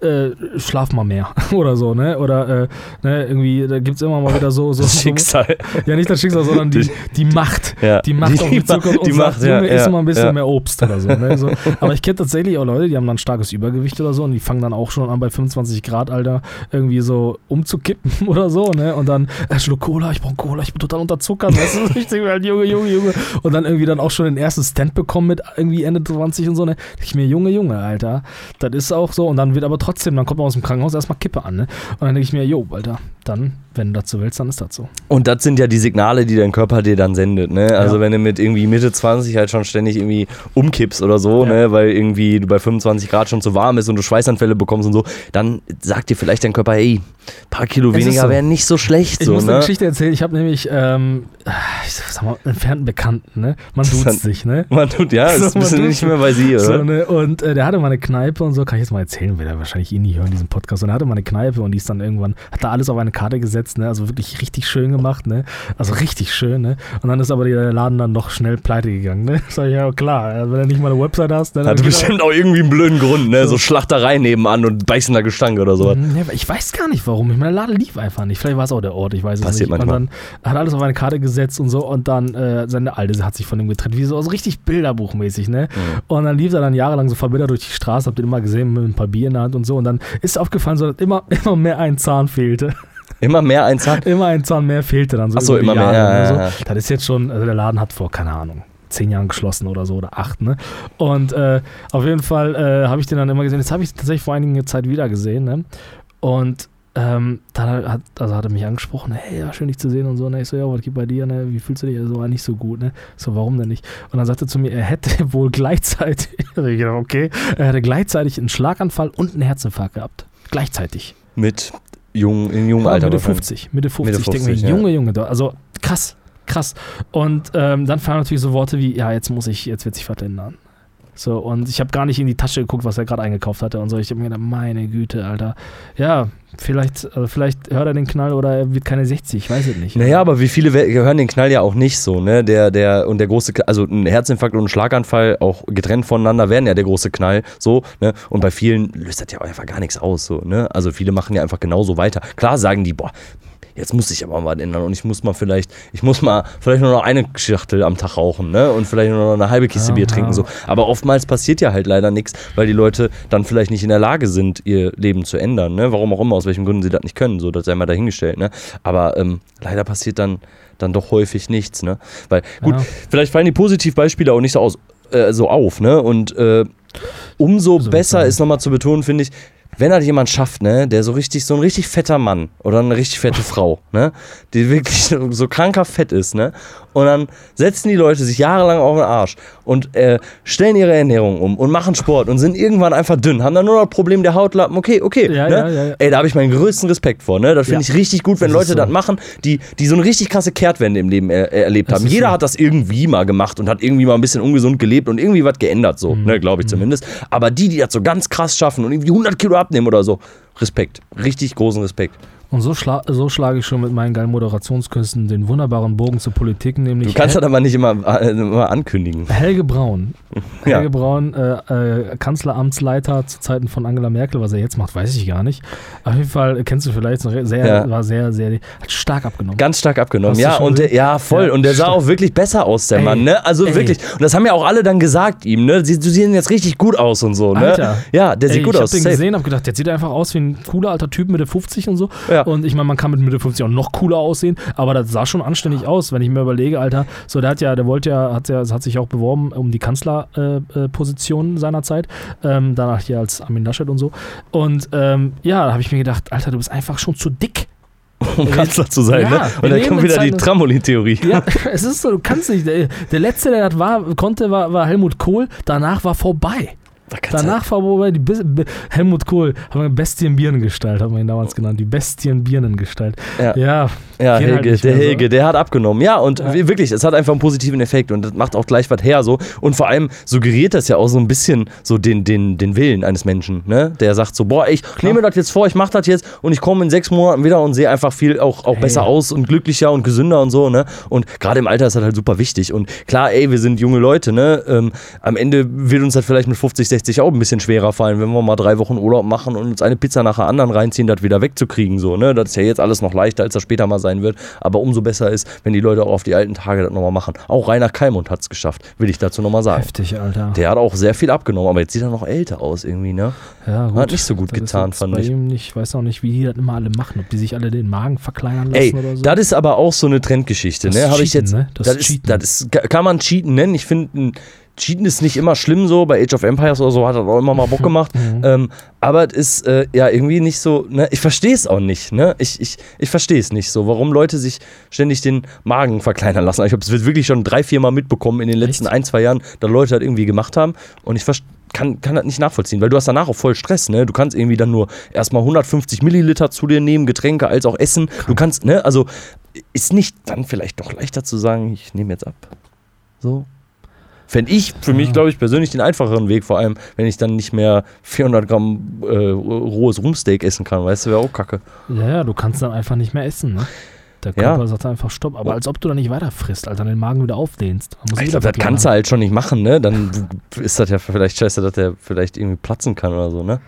äh, schlaf mal mehr oder so, ne? Oder äh, ne, irgendwie, da gibt es immer mal wieder so, so, Das so Schicksal. ja, nicht das Schicksal, sondern die, die Macht. Ja. Die Macht Die auf die Zukunft und die sagt, Macht, ja, Junge, ja, mal ein bisschen ja. mehr Obst oder so, ne? so. Aber ich kenne tatsächlich auch Leute, die haben dann starkes Übergewicht oder so und die fangen dann auch schon an bei 25 Grad, Alter, irgendwie so umzukippen oder so, ne? Und dann, äh, Schluck Cola, ich brauch Cola, ich bin total unterzuckert, weißt du, mir halt, Junge, Junge, Junge. Und dann irgendwie dann auch schon den ersten Stand bekommen mit irgendwie Ende 20 und so, ne? Ich mir, Junge, Junge, Alter, das ist auch so. Und dann wird aber trotzdem, dann kommt man aus dem Krankenhaus erstmal Kippe an, ne? Und dann denke ich mir, jo, Alter, dann, wenn du das so willst, dann ist das so. Und das sind ja die Signale, die dein Körper dir dann sendet. Ne? Also Ja. wenn du mit irgendwie Mitte 20 halt schon ständig irgendwie umkippst oder so, Ja. ne? weil irgendwie du bei 25 Grad schon zu warm ist und du Schweißanfälle bekommst und so, dann sagt dir vielleicht dein Körper, ey, paar Kilo weniger so. wären nicht so schlecht. Ich so, muss ne? eine Geschichte erzählen. Ich habe nämlich, ähm, ich sag mal, einen entfernten Bekannten, ne? Man Das duzt hat- sich, ne? Man tut, ja, So, ist man bist du tut- nicht mehr bei sie, oder? So, ne? Und äh, der hatte mal eine Kneipe und so, kann ich jetzt mal erzählen, will er wahrscheinlich eh nie hören, diesen Podcast. Und er hatte mal eine Kneipe und die ist dann irgendwann, hat da alles auf eine Karte gesetzt, ne? Also wirklich richtig schön gemacht, ne? Also richtig schön, ne? Und dann ist aber der Laden dann doch schnell pleite gegangen, ne? Sag ich, ja klar, also wenn du nicht mal eine Website hast, dann. Hatte bestimmt auch irgendwie einen blöden Grund, ne? So. So Schlachterei nebenan und beißender Gestank oder sowas. Mhm, Ja, ich weiß gar nicht warum. Ich meine, der Laden lief einfach nicht. Vielleicht war es auch der Ort, ich weiß es Passiert nicht. manchmal. Und dann hat er alles auf eine Karte gesetzt und so und dann äh, seine Alte hat sich von ihm getrennt, wie so, so richtig Bilderbuchmäßig, ne? Mhm. Und dann lief er dann jahrelang so verbittert durch die Straße, habt ihr immer gesehen mit ein paar Bier in der Hand und so und dann ist aufgefallen, so, dass immer, immer mehr ein Zahn fehlte. Immer mehr ein Zahn. immer ein Zahn mehr fehlte dann so. Ach so, über die immer mehr, Jahre, ja, ne, ja, so. ja. Das ist jetzt schon, also der Laden hat vor, keine Ahnung. Zehn Jahren geschlossen oder so oder acht, ne? Und äh, auf jeden Fall äh, habe ich den dann immer gesehen. Jetzt habe ich tatsächlich vor einiger Zeit wieder gesehen, ne? Und ähm, dann hat, also hat er mich angesprochen, hey, ja, schön dich zu sehen und so. Ne? Ich so, ja, was geht bei dir, ne? Wie fühlst du dich? So, war nicht so gut, ne? So, warum denn nicht? Und dann sagte er zu mir, er hätte wohl gleichzeitig, also okay, er hätte gleichzeitig einen Schlaganfall und einen Herzinfarkt gehabt. Gleichzeitig. Mit jung, in jungem Ja, Alter. Mitte wahrscheinlich. 50. Mitte 50. Mitte ich denke 50, mir, ja. Junge, Junge, da- also krass, krass. Und ähm, dann fallen natürlich so Worte wie, ja, jetzt muss ich, jetzt wird sich was ändern. So, und ich habe gar nicht in die Tasche geguckt, was er gerade eingekauft hatte und so. Ich habe mir gedacht, meine Güte, Alter. Ja, vielleicht, also vielleicht hört er den Knall oder er wird keine 60, ich weiß es nicht. Naja, aber wie viele hören den Knall ja auch nicht so, ne? Der, der, und der große, also ein Herzinfarkt und ein Schlaganfall, auch getrennt voneinander, werden ja der große Knall, so, ne? Und bei vielen löst das ja auch einfach gar nichts aus, so, ne? Also viele machen ja einfach genauso weiter. Klar sagen die, boah, jetzt muss ich aber mal ändern und ich muss mal vielleicht, ich muss mal vielleicht nur noch eine Schachtel am Tag rauchen, ne? Und vielleicht nur noch eine halbe Kiste Bier Aha. trinken, so. Aber oftmals passiert ja halt leider nichts, weil die Leute dann vielleicht nicht in der Lage sind, ihr Leben zu ändern, ne? Warum auch immer, aus welchen Gründen sie das nicht können, so, das sei mal dahingestellt, ne? Aber ähm, leider passiert dann, dann doch häufig nichts, ne? Weil, gut, Ja. vielleicht fallen die Positivbeispiele auch nicht so, aus, äh, so auf, ne? Und äh, umso So besser ist nochmal zu betonen, finde ich, wenn halt jemand schafft, ne, der so richtig, so ein richtig fetter Mann oder eine richtig fette Frau, ne, die wirklich so kranker fett ist, ne, und dann setzen die Leute sich jahrelang auf den Arsch und äh, stellen ihre Ernährung um und machen Sport und sind irgendwann einfach dünn, haben dann nur noch das Problem der Hautlappen, okay, okay, Ja, ne? ja, ja, ey, da habe ich meinen größten Respekt vor, ne, das finde ich richtig gut, wenn Das Leute so. das machen, die, die so eine richtig krasse Kehrtwende im Leben er, er- erlebt Das haben. Jeder so. hat das irgendwie mal gemacht und hat irgendwie mal ein bisschen ungesund gelebt und irgendwie was geändert, so, Mhm. ne, glaube ich zumindest. Aber die, die das so ganz krass schaffen und irgendwie 100 Kilo abnehmen oder so, Respekt, richtig großen Respekt. Und so, schla so schlage ich schon mit meinen geilen Moderationskünsten den wunderbaren Bogen zur Politik, nämlich Du kannst Hel das aber nicht immer, äh, immer ankündigen. Helge Braun. Ja. Helge Braun, äh, äh, Kanzleramtsleiter zu Zeiten von Angela Merkel, was er jetzt macht, weiß ich gar nicht. Auf jeden Fall kennst du vielleicht, noch sehr, Ja. war sehr, sehr, hat stark abgenommen. Ganz stark abgenommen, ja, und der, ja, voll. Ja, und der sah stark. auch wirklich besser aus, der Ey, Mann, ne? Also ey. wirklich. Und das haben ja auch alle dann gesagt ihm, ne? Sie, du siehst jetzt richtig gut aus und so, ne? Alter. Ja, der sieht Ey, gut ich aus. hab den safe. gesehen, hab gedacht, jetzt sieht er einfach aus wie ein cooler alter Typ Mitte 50 und so. Ja. Und ich meine, man kann mit Mitte 50 auch noch cooler aussehen, aber das sah schon anständig aus, wenn ich mir überlege, Alter. So, der hat ja, der wollte ja, hat ja, hat sich auch beworben um die Kanzlerposition äh, Position seinerzeit. Ähm, danach hier als Armin Laschet und so. Und ähm, ja, da habe ich mir gedacht, Alter, du bist einfach schon zu dick. um Kanzler zu sein, Ja, ne? Und dann kommt wieder die Trampolin-Theorie. Ja, es ist so, du kannst nicht. Der, der letzte, der das war, konnte, war, war Helmut Kohl. Danach war vorbei. Danach war wobei die Bis- Be- Helmut Kohl, haben wir Bestienbirnengestalt, haben wir ihn damals genannt, die Bestienbirnengestalt. Ja. Ja, Ja, halt Helge, nicht der so. Helge, der hat abgenommen. Ja, und Ja. wi- wirklich, es hat einfach einen positiven Effekt und das macht auch gleich was her so. Und vor allem suggeriert das ja auch so ein bisschen so den, den, den Willen eines Menschen, ne? Der sagt so, boah, ich nehme das jetzt vor, ich mache das jetzt und ich komme in sechs Monaten wieder und sehe einfach viel auch, auch Ey. besser aus und glücklicher und gesünder und so, ne? Und gerade im Alter ist das halt super wichtig. Und klar, ey, wir sind junge Leute, ne? Ähm, am Ende wird uns das vielleicht mit 50, 60 auch ein bisschen schwerer fallen, wenn wir mal drei Wochen Urlaub machen und uns eine Pizza nach der anderen reinziehen, das wieder wegzukriegen. So, ne? Das ist ja jetzt alles noch leichter, als das später mal sein wird. Aber umso besser ist, wenn die Leute auch auf die alten Tage das nochmal machen. Auch Rainer Kalmund hat es geschafft, will ich dazu nochmal sagen. Heftig, Alter. Der hat auch sehr viel abgenommen, aber jetzt sieht er noch älter aus irgendwie, ne? ja, hat nicht so gut Das getan, fand bei ich. Ihm nicht, ich weiß auch nicht, wie die das immer alle machen. Ob die sich alle den Magen verkleinern lassen Ey, oder so. das ist aber auch so eine Trendgeschichte, Das ne? Habe ich jetzt. ne? Das Das, ist das ist, kann man Cheaten nennen. Ich finde, Cheaten ist nicht immer schlimm so. Bei Age of Empires oder so hat das auch immer mal Bock gemacht. Mhm. ähm, aber es ist äh, ja irgendwie nicht so. Ne? Ich verstehe es auch nicht. Ne? Ich, ich, ich verstehe es nicht so, warum Leute sich ständig den Magen verkleinern lassen. Ich habe es wirklich schon drei, vier Mal mitbekommen in den letzten Echt? ein, zwei Jahren, dass Leute das irgendwie gemacht haben. Und ich verstehe kann, kann das nicht nachvollziehen, weil du hast danach auch voll Stress, ne? Du kannst irgendwie dann nur erstmal 150 Milliliter zu dir nehmen, Getränke als auch Essen. Du kannst, ne, also ist nicht dann vielleicht doch leichter zu sagen, ich nehme jetzt ab. So. Fände ich für mich, Ja. glaube ich, persönlich den einfacheren Weg, vor allem, wenn ich dann nicht mehr 400 Gramm äh, rohes Rumsteak essen kann, weißt du, wäre auch kacke. ja, ja, du kannst dann einfach nicht mehr essen, ne? Der Ja. Körper sagt einfach Stopp. Aber als ob du dann nicht weiter frisst, Alter, den Magen wieder aufdehnst. Dann Ich glaube, das kannst du halt schon nicht machen, ne? Dann ist das ja vielleicht scheiße, dass der vielleicht irgendwie platzen kann oder so, ne?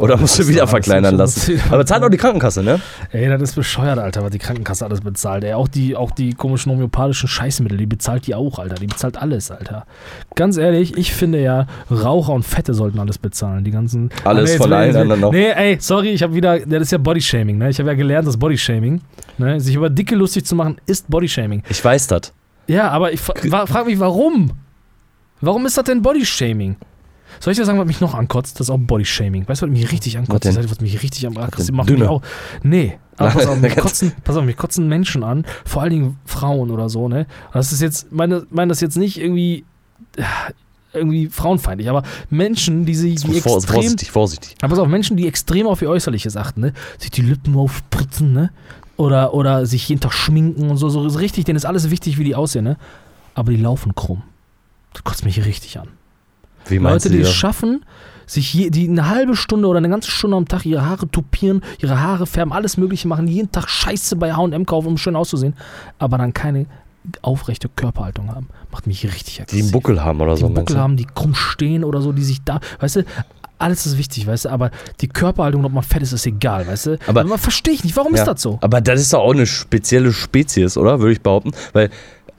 Oder musst du wieder verkleinern lassen. Aber zahlt auch die Krankenkasse, ne? Ey, das ist bescheuert, Alter, was die Krankenkasse alles bezahlt. Ey, auch die, auch die komischen homöopathischen Scheißmittel, die bezahlt die auch, Alter. Die bezahlt alles, Alter. Ganz ehrlich, ich finde ja, Raucher und Fette sollten alles bezahlen. Die ganzen. Alles von allen anderen noch. Nee, ey, sorry, ich habe wieder. Das ist ja Bodyshaming, ne? Ich habe ja gelernt, dass Bodyshaming, ne? Sich über Dicke lustig zu machen, ist Bodyshaming. Ich weiß das. Ja, aber ich fra frage mich, warum? Warum ist das denn Bodyshaming? Soll ich dir sagen, was mich noch ankotzt? Das ist auch Bodyshaming. Weißt du, was mich richtig ankotzt? denn? Das was mich richtig am ankotzt. Macht mich auch. Nee. Aber pass auf, mich kotzen, pass auf, mich kotzen Menschen an, vor allen Dingen Frauen oder so, ne? Das ist jetzt, meine, meine das jetzt nicht irgendwie, irgendwie frauenfeindlich, aber Menschen, die sich die Vor, extrem vorsichtig, vorsichtig. aber pass auf, Menschen, die extrem auf ihr Äußerliches achten, ne? Sich die Lippen aufspritzen, ne? Oder, oder sich jeden Tag schminken und so, so ist richtig, denen ist alles wichtig, wie die aussehen, ne? Aber die laufen krumm. Das kotzt mich richtig an. Wie Leute, die es schaffen, sich je, die eine halbe Stunde oder eine ganze Stunde am Tag ihre Haare tupieren, ihre Haare färben, alles Mögliche machen, jeden Tag Scheiße bei H&M kaufen, um schön auszusehen, aber dann keine aufrechte Körperhaltung haben. Macht mich richtig Die aggressiv einen Buckel haben oder die so. einen meinst Buckel haben, die krumm stehen oder so, die sich da, weißt du, alles ist wichtig, weißt du, aber die Körperhaltung, ob man fett ist, ist egal, weißt du. Aber- man verstehe ich nicht, warum Ja. ist das so? Aber das ist doch auch eine spezielle Spezies, oder? Würde ich behaupten. Weil,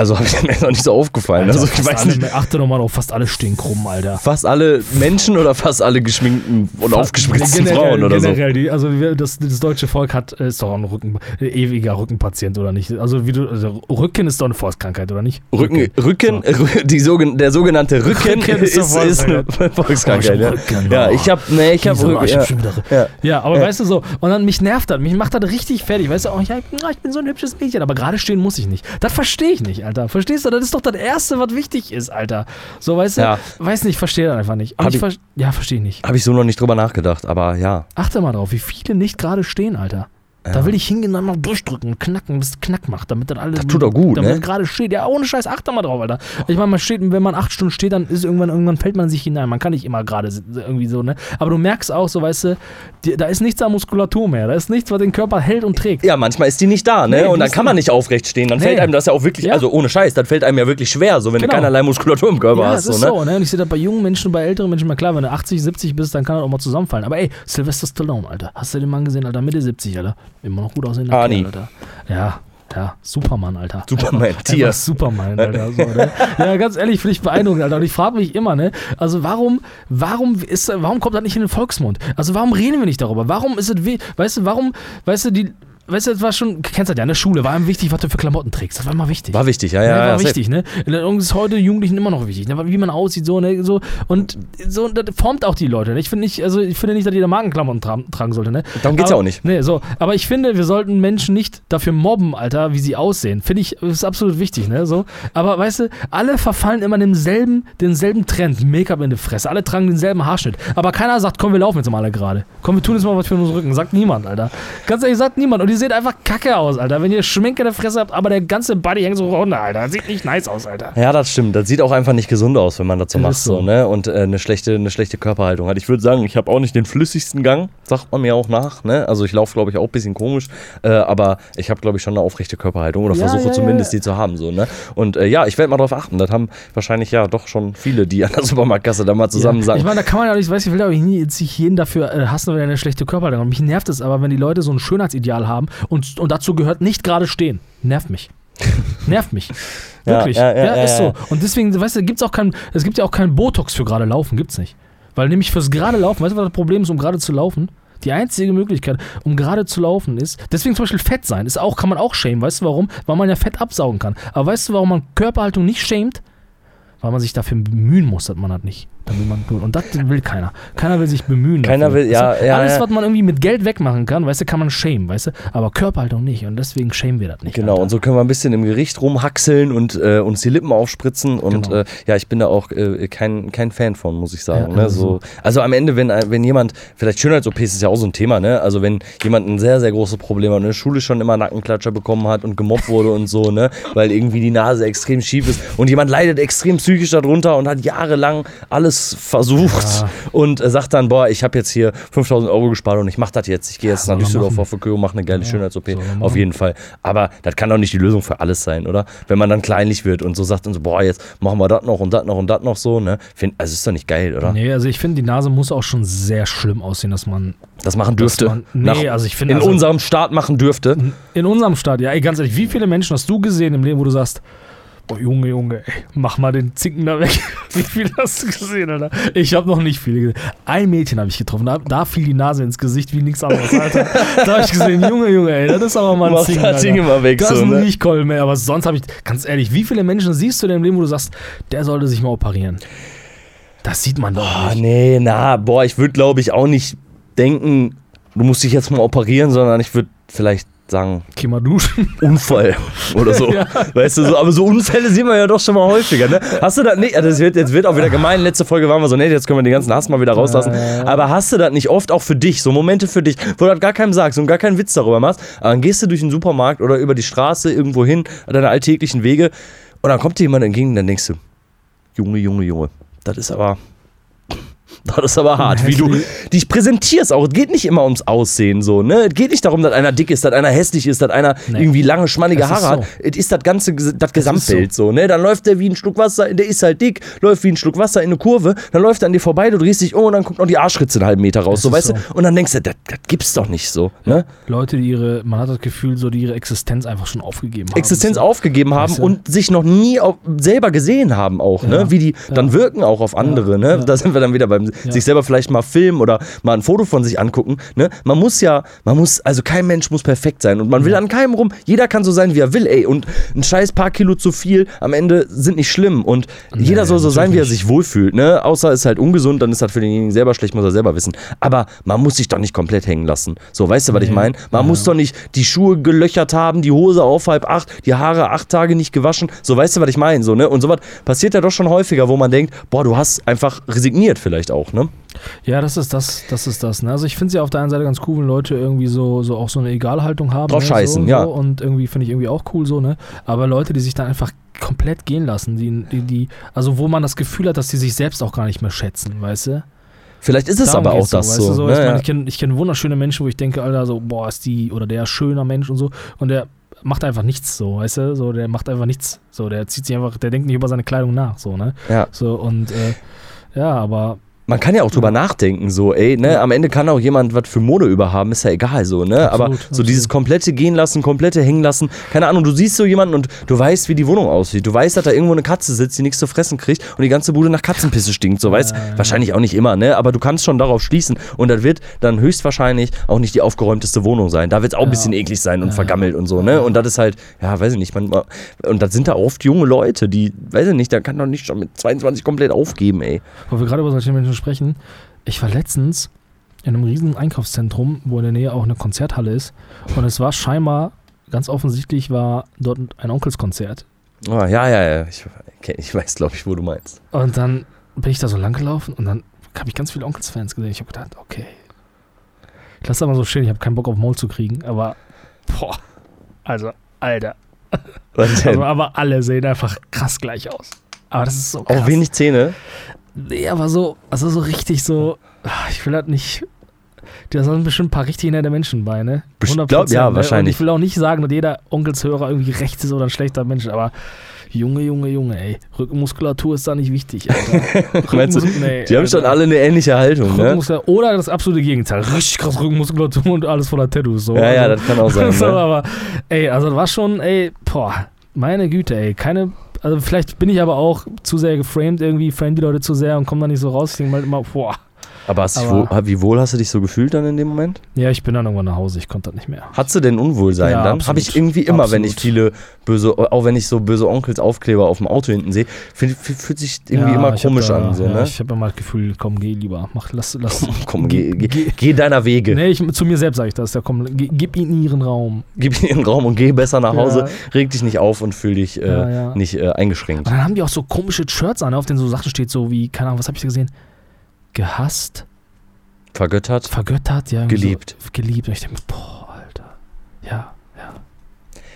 also habe ich mir noch nicht so aufgefallen. also ich weiß alle, nicht, Achte doch mal auf, fast alle stehen krumm, Alter. fast alle Menschen oder fast alle geschminkten und aufgespritzten generell, Frauen oder so. generell, die, also das, das deutsche Volk hat, äh, ist doch ein Rücken, äh, ewiger Rückenpatient, oder nicht? Also, wie du, also Rücken ist doch eine Volkskrankheit, oder nicht? Rücken, Rücken, Rü- die sogen, der sogenannte Rücken, Rücken ist, ist ist, eine Volkskrankheit. Oh, ja. Rücken, ja, oh. ich habe, nee, ich habe Rücken. ich Ja. Ja. ja, aber weißt du so, und dann mich nervt das, mich macht das richtig fertig, weißt du, oh, ja, ich bin so ein hübsches Mädchen, aber gerade stehen muss ich nicht. Das verstehe ich nicht, Alter. Verstehst du? Das ist doch das Erste, was wichtig ist, Alter. So, weißt du, Ja. weiß nicht, verstehe das einfach nicht. Ich ich- ja, verstehe ich nicht. Habe ich so noch nicht drüber nachgedacht, aber ja. Achte mal drauf, wie viele nicht gerade stehen, Alter. Da Ja. will ich hingehen und dann mal durchdrücken knacken, bis es knack macht, damit dann alles. Das tut doch gut, damit ne? gerade steht. Ja, ohne Scheiß, achte mal drauf, Alter. Ich meine, man steht, wenn man acht Stunden steht, dann ist irgendwann, irgendwann fällt man sich hinein. Man kann nicht immer gerade irgendwie so, ne? Aber du merkst auch, so, weißt du, die, da ist nichts an Muskulatur mehr. Da ist nichts, was den Körper hält und trägt. Ja, manchmal ist die nicht da, ne? Nee, und dann kann man nicht aufrecht stehen. Dann Nee. fällt einem das ja auch wirklich, Ja. also ohne Scheiß, dann fällt einem ja wirklich schwer, so wenn Genau. du keinerlei Muskulatur im Körper Ja, hast. ist so, ne? so, ne? Und ich sehe das bei jungen Menschen bei älteren Menschen, mal klar, wenn du 80, 70 bist, dann kann das auch mal zusammenfallen. Aber ey, Sylvester Stallone, Alter. Hast du den Mann gesehen, Alter? Mitte 70, Alter. Immer noch gut aussehender Arnie. Kerl, Alter. Ja, ja, Superman, Alter. Superman, Einfach- Tier. einfach Superman, Alter. So, ne? Ja, ganz ehrlich, finde ich beeindruckend, Alter. Und ich frage mich immer, ne? Also warum, warum ist, warum kommt das nicht in den Volksmund? Also warum reden wir nicht darüber? Warum ist es, we- weißt du, warum, weißt du, die, weißt du, das war schon, kennst du das ja, in der Schule war einem wichtig, was du für Klamotten trägst. Das war immer wichtig. War wichtig, ja, Ja, ja. war ja, safe. wichtig, ne? Und das ist heute Jugendlichen immer noch wichtig, ne? wie man aussieht, so, ne? So, und so, das formt auch die Leute. Ne? Ich finde nicht, also ich finde nicht, dass jeder Magenklamotten tra tragen sollte, ne? Darum geht's aber, ja auch nicht. Nee, so, aber ich finde, wir sollten Menschen nicht dafür mobben, Alter, wie sie aussehen. Finde ich, ist absolut wichtig, ne? So. Aber weißt du, alle verfallen immer demselben, denselben Trend, Make-up in die Fresse. Alle tragen denselben Haarschnitt. Aber keiner sagt, komm, wir laufen jetzt mal alle gerade. Komm, wir tun jetzt mal was für unseren Rücken. Sagt niemand, Alter. Ganz ehrlich, sagt niemand. Und ihr seht einfach kacke aus, Alter. Wenn ihr Schminke in der Fresse habt, aber der ganze Body hängt so runter, Alter. Das sieht nicht nice aus, Alter. Ja, das stimmt. Das sieht auch einfach nicht gesund aus, wenn man das so Das macht. so. So, ne? Und äh, eine, schlechte, eine schlechte Körperhaltung hat. Ich würde sagen, ich habe auch nicht den flüssigsten Gang, sagt man mir auch nach. Ne? Also ich laufe, glaube ich, auch ein bisschen komisch. Äh, aber ich habe, glaube ich, schon eine aufrechte Körperhaltung oder Ja, versuche ja, zumindest ja, die zu haben. So, ne? Und äh, ja, ich werde mal drauf achten. Das haben wahrscheinlich ja doch schon viele, die an der Supermarktkasse da mal zusammen ja. sagen. Ich meine, da kann man ja nicht, ich weiß, ich will jetzt nicht jeden dafür äh, hassen, wenn er eine schlechte Körperhaltung hat. Mich nervt es aber, wenn die Leute so ein Schönheitsideal haben und, und dazu gehört nicht gerade stehen. Nervt mich. Nervt mich. Wirklich. ja, Ja, ja, ja, ist so. Und deswegen, weißt du, gibt's auch kein, es gibt ja auch kein Botox für gerade Laufen, gibt's nicht. Weil nämlich fürs gerade Laufen, weißt du, was das Problem ist, um gerade zu laufen? Die einzige Möglichkeit, um gerade zu laufen, ist, deswegen zum Beispiel Fett sein, ist auch, kann man auch schämen. Weißt du warum? Weil man ja Fett absaugen kann. Aber weißt du, warum man Körperhaltung nicht schämt? Weil man sich dafür bemühen muss, dass man das nicht. Dann will man tun. Und das will keiner. Keiner will sich bemühen. Keiner dafür. will- ja, du, ja, Alles, ja. was man irgendwie mit Geld wegmachen kann, weißt du, kann man schämen, weißt du? Aber Körperhaltung nicht. Und deswegen schämen wir das nicht. Genau, Alter. und so können wir ein bisschen im Gericht rumhaxeln und äh, uns die Lippen aufspritzen. Und Genau. äh, ja, ich bin da auch äh, kein, kein Fan von, muss ich sagen. Ja, ne? also so, also am Ende, wenn, ein- wenn jemand, vielleicht Schönheits-OPs ist ja auch so ein Thema, ne? Also wenn jemand ein sehr, sehr großes Problem hat, in der Schule schon immer Nackenklatscher bekommen hat und gemobbt wurde und so, ne? Weil irgendwie die Nase extrem schief ist und jemand leidet extrem psychisch darunter und hat jahrelang alles versucht Ja. und äh, sagt dann, boah, ich habe jetzt hier 5000 Euro gespart und ich mache das jetzt. Ich gehe jetzt soll nach Düsseldorf auf Verköo, mache eine geile Schönheits-OP. soll er Auf jeden Fall. Aber das kann doch nicht die Lösung für alles sein, oder? Wenn man dann kleinlich wird und so sagt und so, boah, jetzt machen wir das noch und das noch und das noch so, ne? Find, also ist doch nicht geil, oder? Nee, also ich finde, die Nase muss auch schon sehr schlimm aussehen, dass man Das machen dürfte. man- nee, also ich finde, in also- unserem Staat machen dürfte. in unserem Stadt, ja, ey, ganz ehrlich, wie viele Menschen hast du gesehen im Leben, wo du sagst, boah, Junge, Junge, ey, mach mal den Zicken da weg. wie viele hast du gesehen, Alter? Ich habe noch nicht viele gesehen. Ein Mädchen habe ich getroffen, da, da fiel die Nase ins Gesicht wie nichts anderes, Alter. da habe ich gesehen, Junge, Junge, ey, das ist aber mal ein Mach Zicken, das. Ding immer weg, Das so, ne? Riechkolben, ey, aber sonst habe ich, ganz ehrlich, wie viele Menschen siehst du denn im Leben, wo du sagst, der sollte sich mal operieren? Das sieht man doch Ah, nicht. nee, na, boah, ich würde, glaube ich, auch nicht denken, du musst dich jetzt mal operieren, sondern ich würde vielleicht sagen, Geh mal duschen. Unfall oder so. Ja. Weißt du, so, aber so Unfälle sehen wir ja doch schon mal häufiger, ne? Hast du das nicht, also das wird, jetzt wird auch wieder gemein, letzte Folge waren wir so, nee, jetzt können wir den ganzen Hass mal wieder rauslassen. Aber hast du das nicht oft auch für dich, so Momente für dich, wo du das gar keinem sagst und gar keinen Witz darüber machst, aber dann gehst du durch den Supermarkt oder über die Straße irgendwo hin, deine alltäglichen Wege und dann kommt dir jemand entgegen und dann denkst du, Junge, Junge, Junge, das ist aber... Das ist aber hart, wie du dich präsentierst auch. Es geht nicht immer ums Aussehen so, ne? Es geht nicht darum, dass einer dick ist, dass einer hässlich ist, dass einer Nee. irgendwie lange, schmannige Haare hat. so. Es ist das ganze, das Gesamtbild so. ne? Dann läuft der wie ein Schluck Wasser, der ist halt dick, läuft wie ein Schluck Wasser in eine Kurve, dann läuft er an dir vorbei, du drehst dich um und dann kommt noch die Arschritze einen halben Meter raus, Das so, weißt so. du? Und dann denkst du, das, das gibt's doch nicht so, ne? Leute, die ihre, man hat das Gefühl, so die ihre Existenz einfach schon aufgegeben haben. Existenz so. aufgegeben haben Weißt du? und sich noch nie selber gesehen haben auch, ne? Ja. Wie die dann Ja. wirken auch auf andere, Ja. ne? Da sind wir dann wieder beim Ja. sich selber vielleicht mal filmen oder mal ein Foto von sich angucken, ne? Man muss ja, man muss, also kein Mensch muss perfekt sein und man will an keinem rum, jeder kann so sein, wie er will, ey. Und ein scheiß paar Kilo zu viel am Ende sind nicht schlimm und jeder soll so sein, wie er sich wohlfühlt, ne? Außer ist halt ungesund, dann ist das für denjenigen selber schlecht, muss er selber wissen. Aber man muss sich doch nicht komplett hängen lassen. So, weißt du, was ich Nee. meine? Man Ja. muss doch nicht die Schuhe gelöchert haben, die Hose auf halb acht, die Haare acht Tage nicht gewaschen. So, weißt du, was ich meine? So, ne? Und sowas passiert ja doch schon häufiger, wo man denkt, boah, du hast einfach resigniert vielleicht auch, ne? Ja, das ist das, das ist das. Ne? Also ich finde es ja auf der einen Seite ganz cool, wenn Leute irgendwie so, so auch so eine Egalhaltung haben. Drauf ne? scheißen, so, ja. So, und irgendwie finde ich irgendwie auch cool so, ne? Aber Leute, die sich dann einfach komplett gehen lassen, die, die, die, also wo man das Gefühl hat, dass sie sich selbst auch gar nicht mehr schätzen, weißt du? Vielleicht ist es Darum aber auch geht's das weißt so. du, so ne? ich meine, Ja. ich kenne kenn wunderschöne Menschen, wo ich denke, Alter, so, boah, ist die oder der schöner Mensch und so. Und der macht einfach nichts so, weißt du? So, der macht einfach nichts. So, der zieht sich einfach, der denkt nicht über seine Kleidung nach, so, ne? ja. So, und äh, ja, aber Man kann ja auch drüber nachdenken, so, ey, ne, am Ende kann auch jemand was für Mode überhaben, ist ja egal, so, ne, aber Absolut, so absolut. dieses komplette gehen lassen, komplette hängen lassen, keine Ahnung, du siehst so jemanden und du weißt, wie die Wohnung aussieht, du weißt, dass da irgendwo eine Katze sitzt, die nichts zu fressen kriegt und die ganze Bude nach Katzenpisse stinkt, so, weißt, wahrscheinlich auch nicht immer, ne, aber du kannst schon darauf schließen und das wird dann höchstwahrscheinlich auch nicht die aufgeräumteste Wohnung sein, da wird es auch ein bisschen eklig sein und vergammelt und so, ne, und das ist halt, ja, weiß ich nicht, man, und das sind da oft junge Leute, die, weiß ich nicht, da kann doch nicht schon mit 22 komplett aufgeben, ey. Wo wir gerade über solche Menschen sprechen, ich war letztens in einem riesigen Einkaufszentrum, wo in der Nähe auch eine Konzerthalle ist. Und es war scheinbar, ganz offensichtlich war dort ein Onkelskonzert. Ah, ja, ja, ja. Ich, ich weiß, glaube ich, wo du meinst. Und dann bin ich da so lang gelaufen und dann habe ich ganz viele Onkels-Fans gesehen. Ich habe gedacht, okay. Ich lasse mal so stehen, ich habe keinen Bock auf Maul zu kriegen, aber Boah. Also, Alter. Also, aber alle sehen einfach krass gleich aus. Aber das ist so krass. Auch wenig Zähne. Nee, aber so, also so richtig so, ah, ich will halt nicht. Da sind bestimmt ein paar richtig nette Menschen bei, ne? Best- glaub, ja, ne? wahrscheinlich. Und ich will auch nicht sagen, dass jeder Onkelshörer irgendwie rechts ist oder ein schlechter Mensch, aber Junge, Junge, Junge, ey. Rückenmuskulatur ist da nicht wichtig, Alter. Meinst du, nee, die haben schon alle eine ähnliche Haltung, ne? Oder das absolute Gegenteil. Richtig krass Rückenmuskulatur und alles voller Tattoos. So. Ja, ja, Also- das kann auch sein. so, Ne? aber, ey, also das war schon, ey, boah, meine Güte, ey, keine, also vielleicht bin ich aber auch zu sehr geframed irgendwie, frame die Leute zu sehr und komme da nicht so raus. Ich denke mal immer, boah. Aber, Aber- wohl, wie wohl hast du dich so gefühlt dann in dem Moment? Ja, ich bin dann irgendwann nach Hause, ich konnte das nicht mehr. Hattest du denn Unwohlsein Ja, dann? absolut. Habe ich irgendwie immer, wenn ich Absolut. viele böse, auch wenn ich so böse Onkels Aufkleber auf dem Auto hinten sehe, fühlt, fühlt sich irgendwie ja, immer komisch da, an. So, ja, ne? Ich habe immer das Gefühl, komm, geh lieber, mach, lass, lass. Komm, geh, geh, geh deiner Wege. Nee, ich, zu mir selbst sage ich das, ja, komm, gib ihnen ihren Raum. Gib ihnen den Raum und geh besser nach Hause. Reg dich nicht auf und fühl dich äh, nicht äh, eingeschränkt. Und dann haben die auch so komische Shirts an, auf denen so Sachen steht, so wie, keine Ahnung, was habe ich da gesehen? Gehasst, Vergöttert. vergöttert, ja. Geliebt. So, geliebt. Und ich denke boah, Alter. Ja, ja.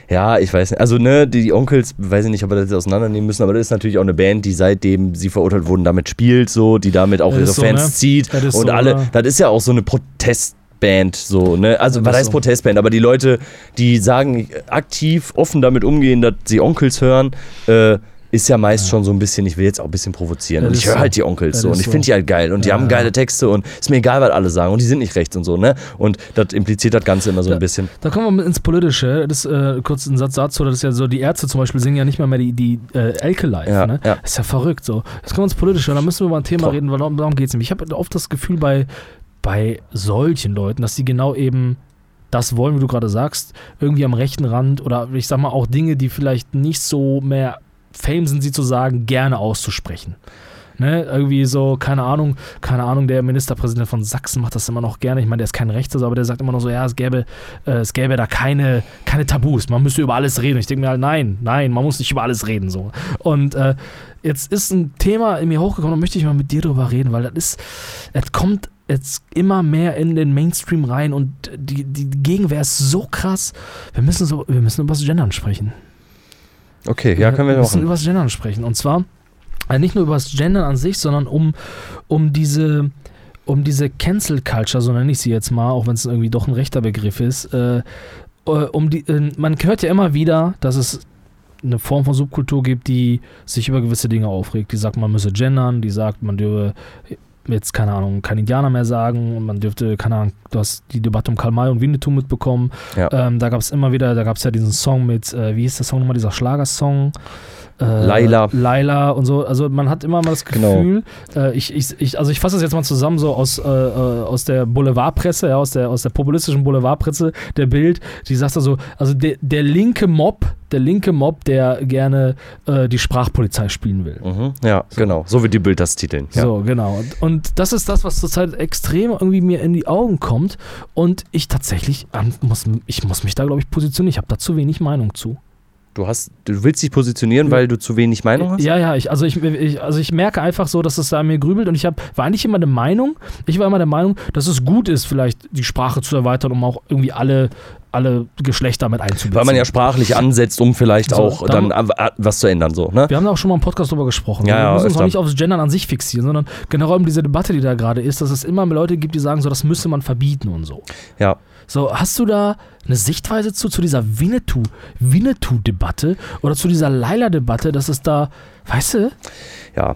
Ja, ich weiß nicht. Also, ne, die, die Onkels, weiß ich nicht, ob wir das jetzt auseinandernehmen müssen, aber das ist natürlich auch eine Band, die seitdem sie verurteilt wurden, damit spielt, so, die damit auch Das ihre so, Fans ne? zieht. Und so, alle, oder? das ist ja auch so eine Protestband, so, ne? Also, was ist heißt so. Protestband? Aber die Leute, die sagen, aktiv, offen damit umgehen, dass sie Onkels hören, äh, ist ja meist schon so ein bisschen, ich will jetzt auch ein bisschen provozieren. Das und ich höre so. halt die Onkels Das so. Und ich finde die halt geil. Und die Ja, haben ja. geile Texte und ist mir egal, was alle sagen. Und die sind nicht rechts und so, ne? Und das impliziert das Ganze immer so ein Da- bisschen. Da kommen wir mit ins Politische. Das äh, kurz ein Satz dazu, das ist ja so, die Ärzte zum Beispiel singen ja nicht mehr, mehr die, die äh, Elke live. Ja, ne? ja. Das ist ja verrückt so. Jetzt kommen wir ins Politische und da müssen wir über ein Thema Boah. reden, weil darum, darum geht es nämlich. Ich habe oft das Gefühl bei, bei solchen Leuten, dass die genau eben das wollen, wie du gerade sagst, irgendwie am rechten Rand oder ich sag mal auch Dinge, die vielleicht nicht so mehr Fame sind, sie zu sagen, gerne auszusprechen. Ne, irgendwie so, keine Ahnung, keine Ahnung, der Ministerpräsident von Sachsen macht das immer noch gerne. Ich meine, der ist kein Rechter, aber der sagt immer noch so, ja, es gäbe, äh, es gäbe da keine, keine Tabus, man müsste über alles reden. Ich denke mir halt, nein, nein, man muss nicht über alles reden. so. Und äh, jetzt ist ein Thema in mir hochgekommen, da möchte ich mal mit dir drüber reden, weil das ist, es kommt jetzt immer mehr in den Mainstream rein und die, die Gegenwehr ist so krass. Wir müssen so, wir müssen über das Gendern sprechen. Okay, ja, können wir müssen machen. über das Gendern sprechen. Und zwar äh, nicht nur über das Gendern an sich, sondern um, um diese um diese Cancel Culture, so nenne ich sie jetzt mal, auch wenn es irgendwie doch ein rechter Begriff ist, äh, äh, um die, äh, man hört ja immer wieder, dass es eine Form von Subkultur gibt, die sich über gewisse Dinge aufregt. Die sagt, man müsse gendern, die sagt, man dürfe jetzt, keine Ahnung, kein Indianer mehr sagen und man dürfte, keine Ahnung, du hast die Debatte um Karl May und Winnetou mitbekommen. Ja. Ähm, da gab es immer wieder, da gab es ja diesen Song mit, äh, wie hieß der Song nochmal, dieser Schlagersong? Äh, Laila. Laila und so. Also man hat immer mal das Genau. Gefühl, äh, ich, ich, ich, also ich fasse das jetzt mal zusammen so aus, äh, äh, aus der Boulevardpresse, ja, aus der, aus der populistischen Boulevardpresse, der Bild, die sagt also, also der, der linke Mob, der linke Mob, der gerne äh, die Sprachpolizei spielen will. Mhm, ja, genau. So wird die Bild das titeln. Ja. So, genau. Und, und das ist das, was zurzeit extrem irgendwie mir in die Augen kommt. Und ich tatsächlich an, muss, ich muss mich da, glaube ich, positionieren. Ich habe da zu wenig Meinung zu. Du, hast, du willst dich positionieren, weil du zu wenig Meinung hast? Ja, ja, ich, also, ich, ich, also ich merke einfach so, dass es da an mir grübelt und ich hab, war eigentlich immer der Meinung, ich war immer der Meinung, dass es gut ist, vielleicht die Sprache zu erweitern, um auch irgendwie alle, alle Geschlechter mit einzubeziehen. Weil man ja sprachlich ansetzt, um vielleicht So, auch dann, dann- was zu ändern, so, ne? Wir haben da auch schon mal im Podcast drüber gesprochen. Ja, wir ja, müssen uns auch nicht aufs Gendern an sich fixieren, sondern generell um diese Debatte, die da gerade ist, dass es immer Leute gibt, die sagen, so, das müsste man verbieten und so. Ja. So, hast du da eine Sichtweise zu, zu dieser Winnetou, Winnetou-Debatte oder zu dieser Laila-Debatte, dass es da, weißt du? Ja.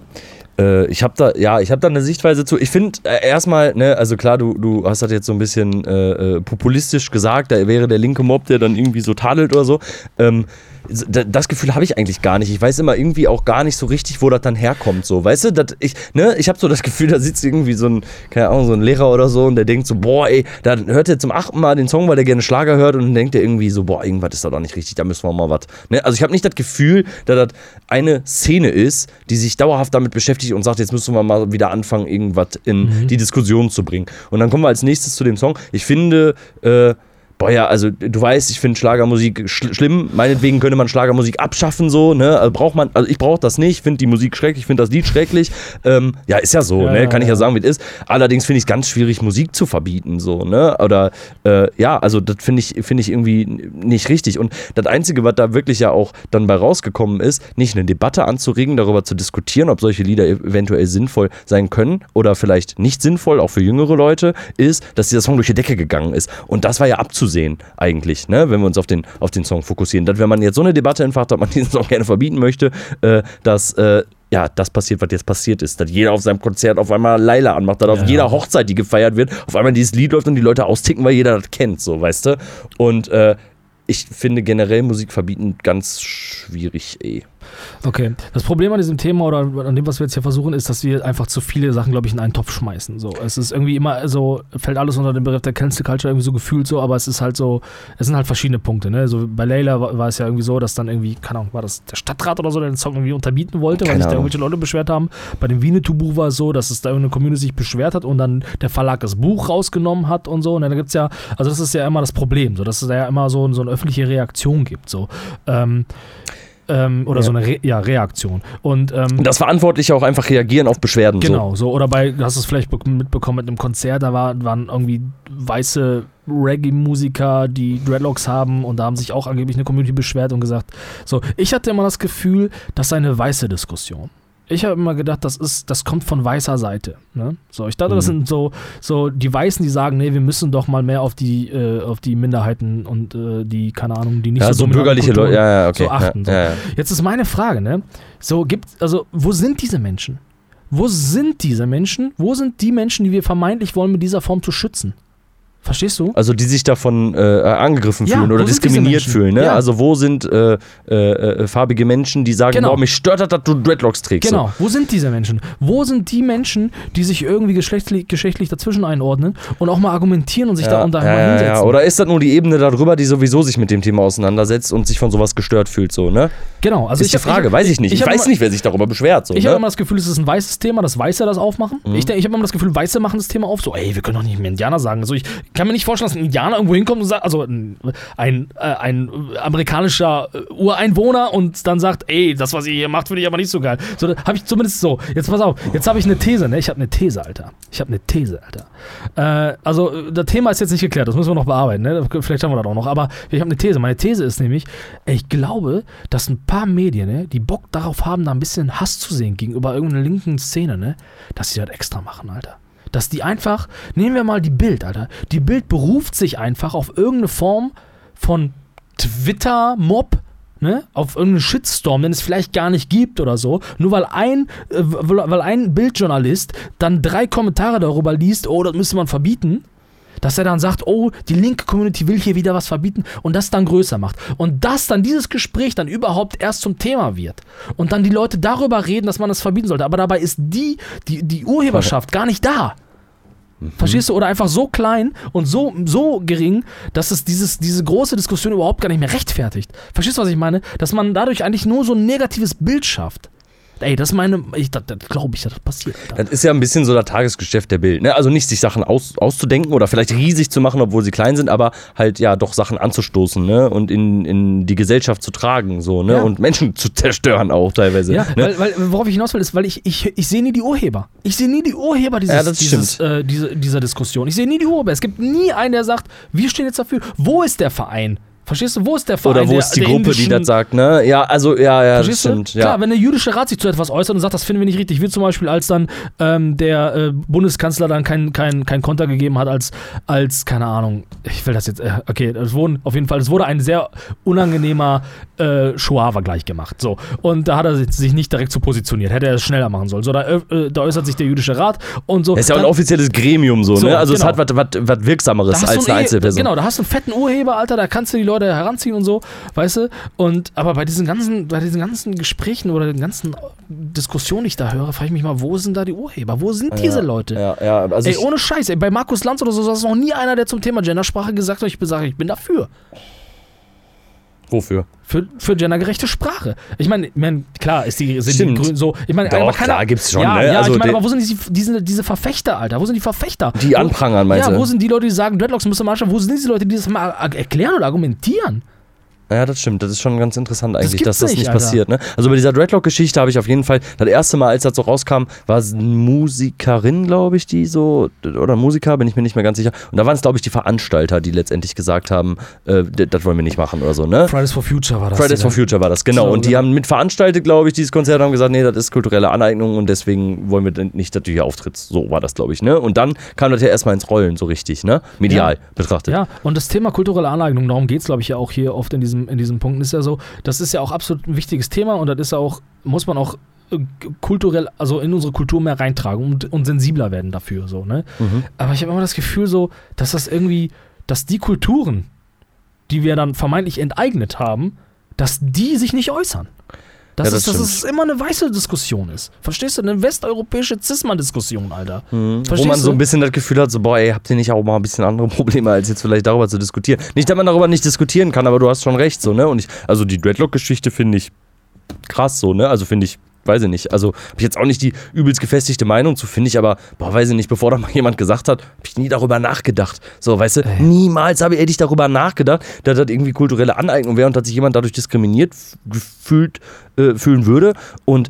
Äh, ich habe da, ja, ich habe da eine Sichtweise zu. Ich finde äh, erstmal, ne, also klar, du, du hast das jetzt so ein bisschen äh, äh, populistisch gesagt, da wäre der linke Mob, der dann irgendwie so tadelt oder so. Ähm, das Gefühl habe ich eigentlich gar nicht. Ich weiß immer irgendwie auch gar nicht so richtig, wo das dann herkommt. So, weißt du, dat ich, ne, ich habe so das Gefühl, da sitzt irgendwie so ein, keine Ahnung, so ein Lehrer oder so und der denkt so, boah, ey, da hört er zum achten Mal den Song, weil der gerne Schlager hört und dann denkt er irgendwie so, boah, irgendwas ist da doch nicht richtig, da müssen wir mal was. Ne? Also ich habe nicht das Gefühl, dass das eine Szene ist, die sich dauerhaft damit beschäftigt und sagt, jetzt müssen wir mal wieder anfangen, irgendwas in die Diskussion zu bringen. Und dann kommen wir als nächstes zu dem Song. Ich finde, äh, boah ja, also du weißt, ich finde Schlagermusik schl schlimm, meinetwegen könnte man Schlagermusik abschaffen, so, ne? Also braucht man, also ich brauche das nicht, finde die Musik schrecklich, finde das Lied schrecklich. Ähm, ja, ist ja so, Ja, ne? Kann ich ja sagen, wie es ist. Allerdings finde ich es ganz schwierig, Musik zu verbieten, so, ne? Oder äh, ja, also das finde ich, finde ich irgendwie nicht richtig. Und das Einzige, was da wirklich ja auch dann bei rausgekommen ist, nicht eine Debatte anzuregen, darüber zu diskutieren, ob solche Lieder ev- eventuell sinnvoll sein können oder vielleicht nicht sinnvoll, auch für jüngere Leute, ist, dass dieser Song durch die Decke gegangen ist. Und das war ja abzusehen, eigentlich, ne? wenn wir uns auf den, auf den Song fokussieren. Dass, wenn man jetzt so eine Debatte entfacht, ob man diesen Song gerne verbieten möchte, äh, dass äh, ja, das passiert, was jetzt passiert ist. Dass jeder auf seinem Konzert auf einmal Laila anmacht, dass auf Ja. jeder Hochzeit, die gefeiert wird, auf einmal dieses Lied läuft und die Leute austicken, weil jeder das kennt, so, weißt du? Und äh, ich finde generell Musik verbieten ganz schwierig, eh. Okay. Das Problem an diesem Thema oder an dem, was wir jetzt hier versuchen, ist, dass wir einfach zu viele Sachen, glaube ich, in einen Topf schmeißen. So, es ist irgendwie immer so, fällt alles unter den Begriff der Cancel Culture irgendwie so gefühlt so, aber es ist halt so, es sind halt verschiedene Punkte. Ne? So bei Layla war, war es ja irgendwie so, dass dann irgendwie, keine Ahnung, war das der Stadtrat oder so, der den Song irgendwie unterbieten wollte, weil Keine sich da irgendwelche Leute beschwert haben. Bei dem Winnetou-Buch war es so, dass es da irgendeine Community sich beschwert hat und dann der Verlag das Buch rausgenommen hat und so. Und dann gibt es ja, also das ist ja immer das Problem, so, dass es da ja immer so, so eine öffentliche Reaktion gibt. So. Ähm, ähm, oder Ja. so eine Re ja, Reaktion. Und ähm, Dass Verantwortliche auch einfach reagieren auf Beschwerden. genau, so. Oder bei, du hast es vielleicht be- mitbekommen mit einem Konzert, da war, waren irgendwie weiße Reggae-Musiker, die Dreadlocks haben und da haben sich auch angeblich eine Community beschwert und gesagt, so, ich hatte immer das Gefühl, das sei eine weiße Diskussion. Ich habe immer gedacht, das ist, das kommt von weißer Seite. Ne? So, ich dachte, das Mhm. sind so, so die Weißen, die sagen, nee, wir müssen doch mal mehr auf die, äh, auf die Minderheiten und äh, die, keine Ahnung, die nicht So. Ja, so so bürgerliche Leute. Ja, ja, okay. so achten. so. Jetzt ist meine Frage, ne? So gibt also wo sind diese Menschen? Wo sind diese Menschen? Wo sind die Menschen, die wir vermeintlich wollen, mit dieser Form zu schützen? Verstehst du? Also die sich davon äh, angegriffen Ja, fühlen oder diskriminiert fühlen. Ne? Ja. Also wo sind äh, äh, äh, farbige Menschen, die sagen, Genau. boah, mich stört das, dass du Dreadlocks trägst. Genau. Wo sind diese Menschen? Wo sind die Menschen, die sich irgendwie geschlechtlich, geschlechtlich dazwischen einordnen und auch mal argumentieren und sich So. da Ja, und da ja, mal ja, hinsetzen? ja. Oder ist das nur die Ebene darüber, die sowieso sich mit dem Thema auseinandersetzt und sich von sowas gestört fühlt? So, ne? genau. Also ist ich die hab- Frage, weiß ich nicht. Ich, hab weiß immer- nicht, wer sich darüber beschwert. So, Ich ne? habe immer das Gefühl, es ist ein weißes Thema, dass Weiße das aufmachen. Mhm. Ich, ich habe immer das Gefühl, Weiße machen das Thema auf. So, ey, wir können doch nicht mehr Indianer sagen. Also ich kann mir nicht vorstellen, dass ein Indianer irgendwo hinkommt und sagt, also ein, ein, äh, ein amerikanischer äh, Ureinwohner und dann sagt, ey, das, was ihr hier macht, finde ich aber nicht so geil. So, habe ich zumindest so. Jetzt pass auf, jetzt habe ich eine These, ne? Ich habe eine These, Alter. Ich habe eine These, Alter. Äh, also, äh, das Thema ist jetzt nicht geklärt, das müssen wir noch bearbeiten, ne? Vielleicht haben wir das auch noch. Aber ich habe eine These. Meine These ist nämlich, ey, ich glaube, dass ein paar Medien, ne, die Bock darauf haben, da ein bisschen Hass zu sehen gegenüber irgendeiner linken Szene, ne, dass sie das extra machen, Alter. Dass die einfach, nehmen wir mal die Bild, Alter. Die Bild beruft sich einfach auf irgendeine Form von Twitter-Mob, ne, auf irgendeinen Shitstorm, den es vielleicht gar nicht gibt oder so, nur weil ein, äh, weil ein Bildjournalist dann drei Kommentare darüber liest, oh, das müsste man verbieten, dass er dann sagt, oh, die linke Community will hier wieder was verbieten und das dann größer macht. Und dass dann dieses Gespräch dann überhaupt erst zum Thema wird. Und dann die Leute darüber reden, dass man das verbieten sollte. Aber dabei ist die, die, die Urheberschaft gar nicht da. Verstehst du? Oder einfach so klein und so, so gering, dass es dieses, diese große Diskussion überhaupt gar nicht mehr rechtfertigt. Verstehst du, was ich meine? Dass man dadurch eigentlich nur so ein negatives Bild schafft. Ey, das meine, ich, das, das glaube ich, dass das passiert. Alter. Das ist ja ein bisschen so das Tagesgeschäft der Bild. Ne? Also nicht sich Sachen aus, auszudenken oder vielleicht riesig zu machen, obwohl sie klein sind, aber halt ja doch Sachen anzustoßen ne? und in, in die Gesellschaft zu tragen so ne? Ja. und Menschen zu zerstören auch teilweise. Ja, ne? weil, weil, worauf ich hinaus will, ist, weil ich, ich, ich sehe nie die Urheber. Ich sehe nie die Urheber dieses, Ja, dieses, äh, diese, dieser Diskussion. Ich sehe nie die Urheber. Es gibt nie einen, der sagt, wir stehen jetzt dafür. Wo ist der Verein? Verstehst du, wo ist der Verein? Oder wo der, ist die der Gruppe, die das sagt, ne? Ja, also, ja, ja, das Verstehst du? stimmt. Ja. Klar, wenn der jüdische Rat sich zu etwas äußert und sagt, das finden wir nicht richtig, wie zum Beispiel, als dann ähm, der äh, Bundeskanzler dann kein, kein, kein Konter gegeben hat, als, als, keine Ahnung, ich will das jetzt, äh, okay, es wurden, auf jeden Fall, es wurde ein sehr unangenehmer äh, Shoah-Vergleich gemacht. So. Und da hat er sich- nicht direkt so positioniert, hätte er es schneller machen sollen. So, da, äh, da äußert sich der jüdische Rat und so. Das ist ja auch ein offizielles Gremium so, So, ne? Also es genau. hat was- Wirksameres als eine einen, Einzelperson. Genau, da hast du einen fetten Urheber, Alter, da kannst du die Leute heranziehen und so, weißt du? Und aber bei diesen ganzen, bei diesen ganzen Gesprächen oder den ganzen Diskussionen, die ich da höre, frage ich mich mal, wo sind da die Urheber? Wo sind diese ja, Leute? Ja, ja, also Ey, ohne Scheiß, ey, bei Markus Lanz oder so, das ist noch nie einer, der zum Thema Gendersprache gesagt hat, ich bin, ich bin dafür. Wofür? Für, für gendergerechte Sprache. Ich meine, ich mein, klar, ist die, sind Stimmt. die Grünen so. Ich meine, Doch, aber keiner- klar, gibt's schon, Ja, ne? ja Also ich meine, die- aber wo sind diese, diese, diese Verfechter, Alter? Wo sind die Verfechter? Die anprangern, meinst Ja, du? wo sind die Leute, die sagen, Dreadlocks müssen anschauen? Wo sind diese Leute, die das mal erklären oder argumentieren? Ja, das stimmt. Das ist schon ganz interessant eigentlich, gibt's dass das nicht, nicht passiert. Ne? Also bei dieser Dreadlock-Geschichte habe ich auf jeden Fall, das erste Mal, als das so rauskam, war es eine Musikerin, glaube ich, die so, oder Musiker, bin ich mir nicht mehr ganz sicher. Und da waren es, glaube ich, die Veranstalter, die letztendlich gesagt haben, äh, das wollen wir nicht machen oder so. Ne? Fridays for Future war das. Fridays for Future war das, genau. So, und die genau. haben mit veranstaltet, glaube ich, dieses Konzert, haben gesagt, nee, das ist kulturelle Aneignung und deswegen wollen wir nicht, dass du hier auftrittst. So war das, glaube ich, ne? Und dann kam das ja erstmal ins Rollen, so richtig, ne? Medial betrachtet. Ja, und das Thema kulturelle Aneignung, darum geht es, glaube ich, ja auch hier oft in diesem, in diesem Punkt, ist ja so, das ist ja auch absolut ein wichtiges Thema und das ist ja auch, muss man auch äh, kulturell, also in unsere Kultur mehr reintragen und, und sensibler werden dafür, so, ne? Mhm. Aber ich habe immer das Gefühl so, dass das irgendwie, dass die Kulturen, die wir dann vermeintlich enteignet haben, dass die sich nicht äußern. Dass, Ja, das es, dass stimmt. es immer eine weiße Diskussion ist. Verstehst du? Eine westeuropäische Zisman-Diskussion, Alter. Mhm. Wo man so du? ein bisschen das Gefühl hat, so, boah, ey, habt ihr nicht auch mal ein bisschen andere Probleme, als jetzt vielleicht darüber zu diskutieren? Nicht, dass man darüber nicht diskutieren kann, aber du hast schon recht, so, ne? Und ich, also die Dreadlock-Geschichte finde ich krass, so, ne? Also finde ich, weiß ich nicht. Also habe ich jetzt auch nicht die übelst gefestigte Meinung zu, finde ich, aber, boah, weiß ich nicht, bevor da mal jemand gesagt hat, habe ich nie darüber nachgedacht. So, weißt du, niemals habe ich darüber nachgedacht, dass das irgendwie kulturelle Aneignung wäre und dass sich jemand dadurch diskriminiert gefühlt, äh, fühlen würde. Und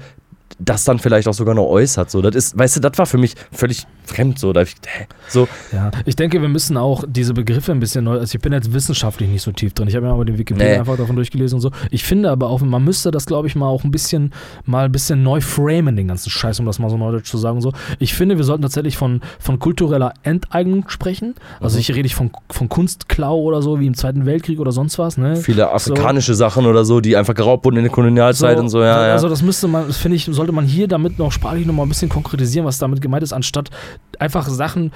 das dann vielleicht auch sogar noch äußert. So, das ist, weißt du, das war für mich völlig fremd. So, da ich, hä? so Ja, ich denke, wir müssen auch diese Begriffe ein bisschen neu. Also ich bin jetzt wissenschaftlich nicht so tief drin. Ich habe mir aber den Wikipedia Nee. einfach davon durchgelesen und so. Ich finde aber auch, man müsste das, glaube ich, mal auch ein bisschen, mal ein bisschen neu framen, den ganzen Scheiß, um das mal so neudeutsch zu sagen. und So. Ich finde, wir sollten tatsächlich von, von kultureller Enteignung sprechen. Also Mhm. ich rede nicht von, von Kunstklau oder so, wie im Zweiten Weltkrieg oder sonst was. Ne? viele afrikanische Sachen oder so, die einfach geraubt wurden in der Kolonialzeit und so, ja, ja. Also das müsste man, das finde ich, sollte man hier damit noch sprachlich noch mal ein bisschen konkretisieren, was damit gemeint ist, anstatt einfach Sachen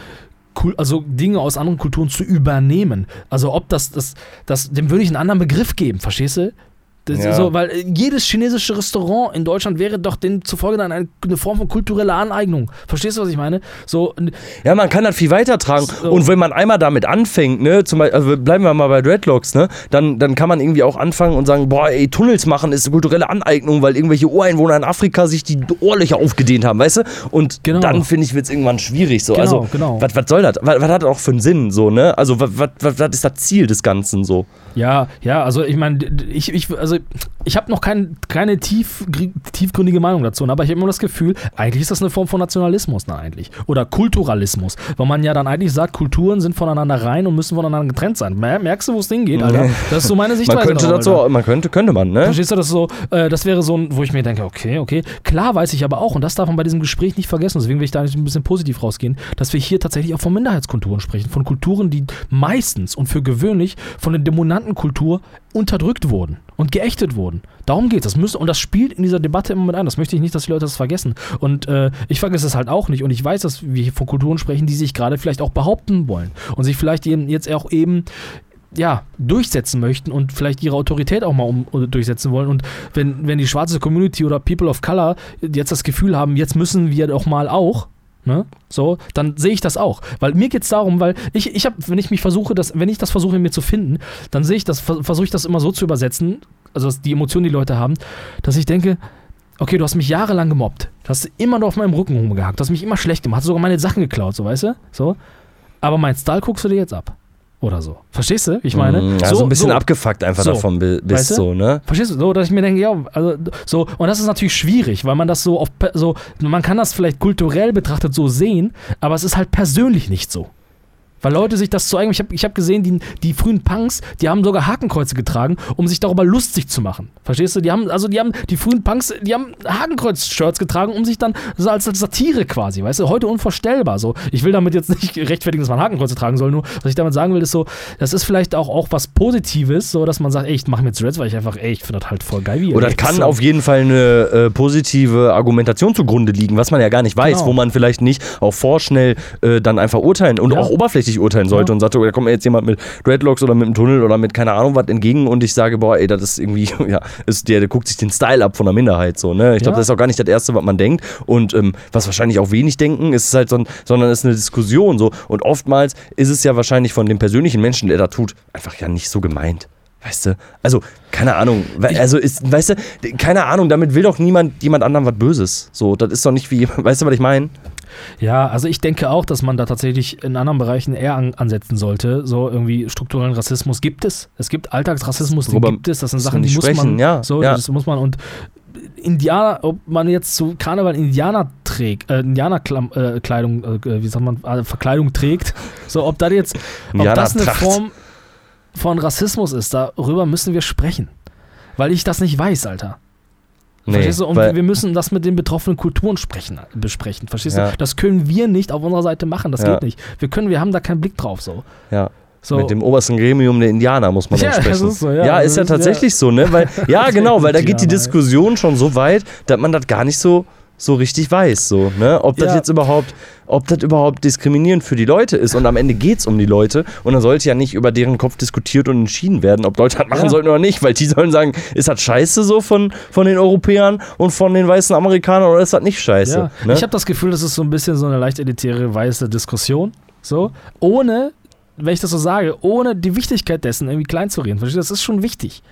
also Dinge aus anderen Kulturen zu übernehmen. Also ob das, das, das dem würde ich einen anderen Begriff geben, verstehst du? Ja. so, weil äh, jedes chinesische Restaurant in Deutschland wäre doch demzufolge dann eine, eine Form von kultureller Aneignung. Verstehst du, was ich meine? So, Ja, man kann das viel weiter tragen. So. Und wenn man einmal damit anfängt, ne, zum Beispiel, also bleiben wir mal bei Dreadlocks, ne, dann, dann kann man irgendwie auch anfangen und sagen, boah, ey, Tunnels machen ist eine kulturelle Aneignung, weil irgendwelche Ureinwohner in Afrika sich die Ohrlöcher aufgedehnt haben, weißt du? Und Genau. dann, finde ich, wird es irgendwann schwierig. So. Genau, also, genau. was soll das? Was, hat das auch für einen Sinn, so, ne? Also, was ist das Ziel des Ganzen, so? Ja, ja, also ich meine, ich, ich, also ich habe noch kein, keine tief, tiefgründige Meinung dazu, aber ich habe immer das Gefühl, eigentlich ist das eine Form von Nationalismus, ne, eigentlich. Oder Kulturalismus, weil man ja dann eigentlich sagt, Kulturen sind voneinander rein und müssen voneinander getrennt sein. Mer- Merkst du, wo es hingeht, Alter? Das ist so meine Sichtweise. Man könnte dazu, Alter. man könnte, könnte man, ne? Verstehst du, das so, äh, das wäre so ein, wo ich mir denke, okay, okay. Klar weiß ich aber auch, und das darf man bei diesem Gespräch nicht vergessen, deswegen will ich da nicht ein bisschen positiv rausgehen, dass wir hier tatsächlich auch von Minderheitskulturen sprechen. Von Kulturen, die meistens und für gewöhnlich von der dominanten Kultur unterdrückt wurden und geächtet wurden. Darum geht es. Und das spielt in dieser Debatte immer mit ein. Das möchte ich nicht, dass die Leute das vergessen. Und äh, ich vergesse es halt auch nicht. Und ich weiß, dass wir hier von Kulturen sprechen, die sich gerade vielleicht auch behaupten wollen. Und sich vielleicht jetzt auch eben ja, durchsetzen möchten und vielleicht ihre Autorität auch mal um, oder durchsetzen wollen. Und wenn, wenn die schwarze Community oder People of Color jetzt das Gefühl haben, jetzt müssen wir doch mal auch, ne, so, dann sehe ich das auch. Weil mir geht es darum, weil ich, ich habe, wenn ich mich versuche, das, wenn ich das versuche, in mir zu finden, dann sehe ich das, ver- versuche ich das immer so zu übersetzen, also die Emotionen, die Leute haben, dass ich denke, okay, du hast mich jahrelang gemobbt. Du hast immer nur auf meinem Rücken rumgehackt, du hast mich immer schlecht gemacht, hast sogar meine Sachen geklaut, so, weißt du? So. Aber mein Style guckst du dir jetzt ab. Oder so. Verstehst du? Ich meine, Mm, also ein bisschen abgefuckt einfach So. davon bi- bist, Weißt du? so, ne? Verstehst du? So, dass ich mir denke, ja, also so, und das ist natürlich schwierig, weil man das so auf so, man kann das vielleicht kulturell betrachtet so sehen, aber es ist halt persönlich nicht so. Weil Leute sich das zu eigen, ich habe ich hab gesehen, die, die frühen Punks, die haben sogar Hakenkreuze getragen, um sich darüber lustig zu machen. Verstehst du? Die haben, also die haben, die frühen Punks, die haben Hakenkreuz-Shirts getragen, um sich dann so als, als Satire quasi, weißt du, heute unvorstellbar. So, ich will damit jetzt nicht rechtfertigen, dass man Hakenkreuze tragen soll, nur was ich damit sagen will, ist so, das ist vielleicht auch, auch was Positives, so dass man sagt, ey, ich mache mir Dreads, weil ich einfach, ey, ich finde das halt voll geil, wie Oder redet. kann so. auf jeden Fall eine äh, positive Argumentation zugrunde liegen, was man ja gar nicht weiß, Genau. wo man vielleicht nicht auch vorschnell äh, dann einfach urteilen und Ja. auch oberflächlich urteilen sollte Ja. und sagt, oh, da kommt mir jetzt jemand mit Dreadlocks oder mit einem Tunnel oder mit keine Ahnung was entgegen und ich sage, boah, ey, das ist irgendwie, ja, ist der, der guckt sich den Style ab von der Minderheit so, ne? Ich glaube, Ja. das ist auch gar nicht das Erste, was man denkt und ähm, was wahrscheinlich auch wenig denken, ist halt so, ein- sondern es ist eine Diskussion so und oftmals ist es ja wahrscheinlich von dem persönlichen Menschen, der da tut, einfach ja nicht so gemeint. Weißt du? Also, keine Ahnung. Also, ist, weißt du, keine Ahnung, damit will doch niemand jemand anderem was Böses. So, das ist doch nicht wie, weißt du, was ich meine? Ja, also ich denke auch, dass man da tatsächlich in anderen Bereichen eher an, ansetzen sollte. So irgendwie strukturellen Rassismus gibt es. Es gibt Alltagsrassismus, den Worüber gibt es. Das sind Sachen, die muss man. sprechen, ja, so, ja. das muss man und Indianer, ob man jetzt zu Karneval Indianer trägt, äh, Indianerkleidung, äh, Kleidung, äh, wie sagt man, äh, Verkleidung trägt, so ob das jetzt, ob das eine. Form von Rassismus ist, darüber müssen wir sprechen. Weil ich das nicht weiß, Alter. Verstehst du? Und wir müssen das mit den betroffenen Kulturen sprechen, besprechen. Verstehst Ja. du? Das können wir nicht auf unserer Seite machen. Das Ja. geht nicht. Wir können, wir haben da keinen Blick drauf. So. ja. so. Mit dem obersten Gremium der Indianer muss man Ja, dann sprechen. das ist so, ja. ja, ist ja tatsächlich so, ne? Weil, ja, genau, weil da geht die. Diskussion schon so weit, dass man das gar nicht so, so richtig weiß, so, ne? Ob das Ja. jetzt überhaupt, ob das überhaupt diskriminierend für die Leute ist. Und am Ende geht es um die Leute und dann sollte ja nicht über deren Kopf diskutiert und entschieden werden, ob Leute das machen Ja. sollten oder nicht, weil die sollen sagen, ist das scheiße so von, von den Europäern und von den weißen Amerikanern oder ist das nicht scheiße? ja. ne? Ich habe das Gefühl, das ist so ein bisschen so eine leicht elitäre, weiße Diskussion. So. Ohne, wenn ich das so sage, ohne die Wichtigkeit dessen irgendwie klein zu reden. Verstehst du? Das ist schon wichtig.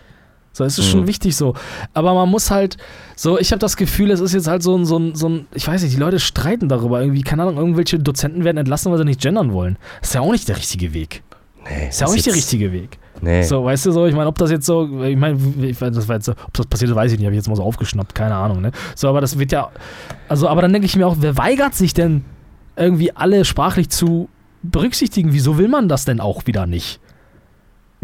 So, es ist schon Mhm. wichtig so. Aber man muss halt, so, ich habe das Gefühl, es ist jetzt halt so ein, so ein, so ein, ich weiß nicht, die Leute streiten darüber. Irgendwie, keine Ahnung, irgendwelche Dozenten werden entlassen, weil sie nicht gendern wollen. Das ist ja auch nicht der richtige Weg. nee, Das ist ja auch nicht der richtige Weg. Nee. So, weißt du so, ich meine, ob das jetzt so, ich meine, das war jetzt so, ob das passiert ist, weiß ich nicht, habe ich jetzt mal so aufgeschnappt, keine Ahnung, ne? So, aber das wird ja, also, aber dann denke ich mir auch, wer weigert sich denn irgendwie alle sprachlich zu berücksichtigen? Wieso will man das denn auch wieder nicht?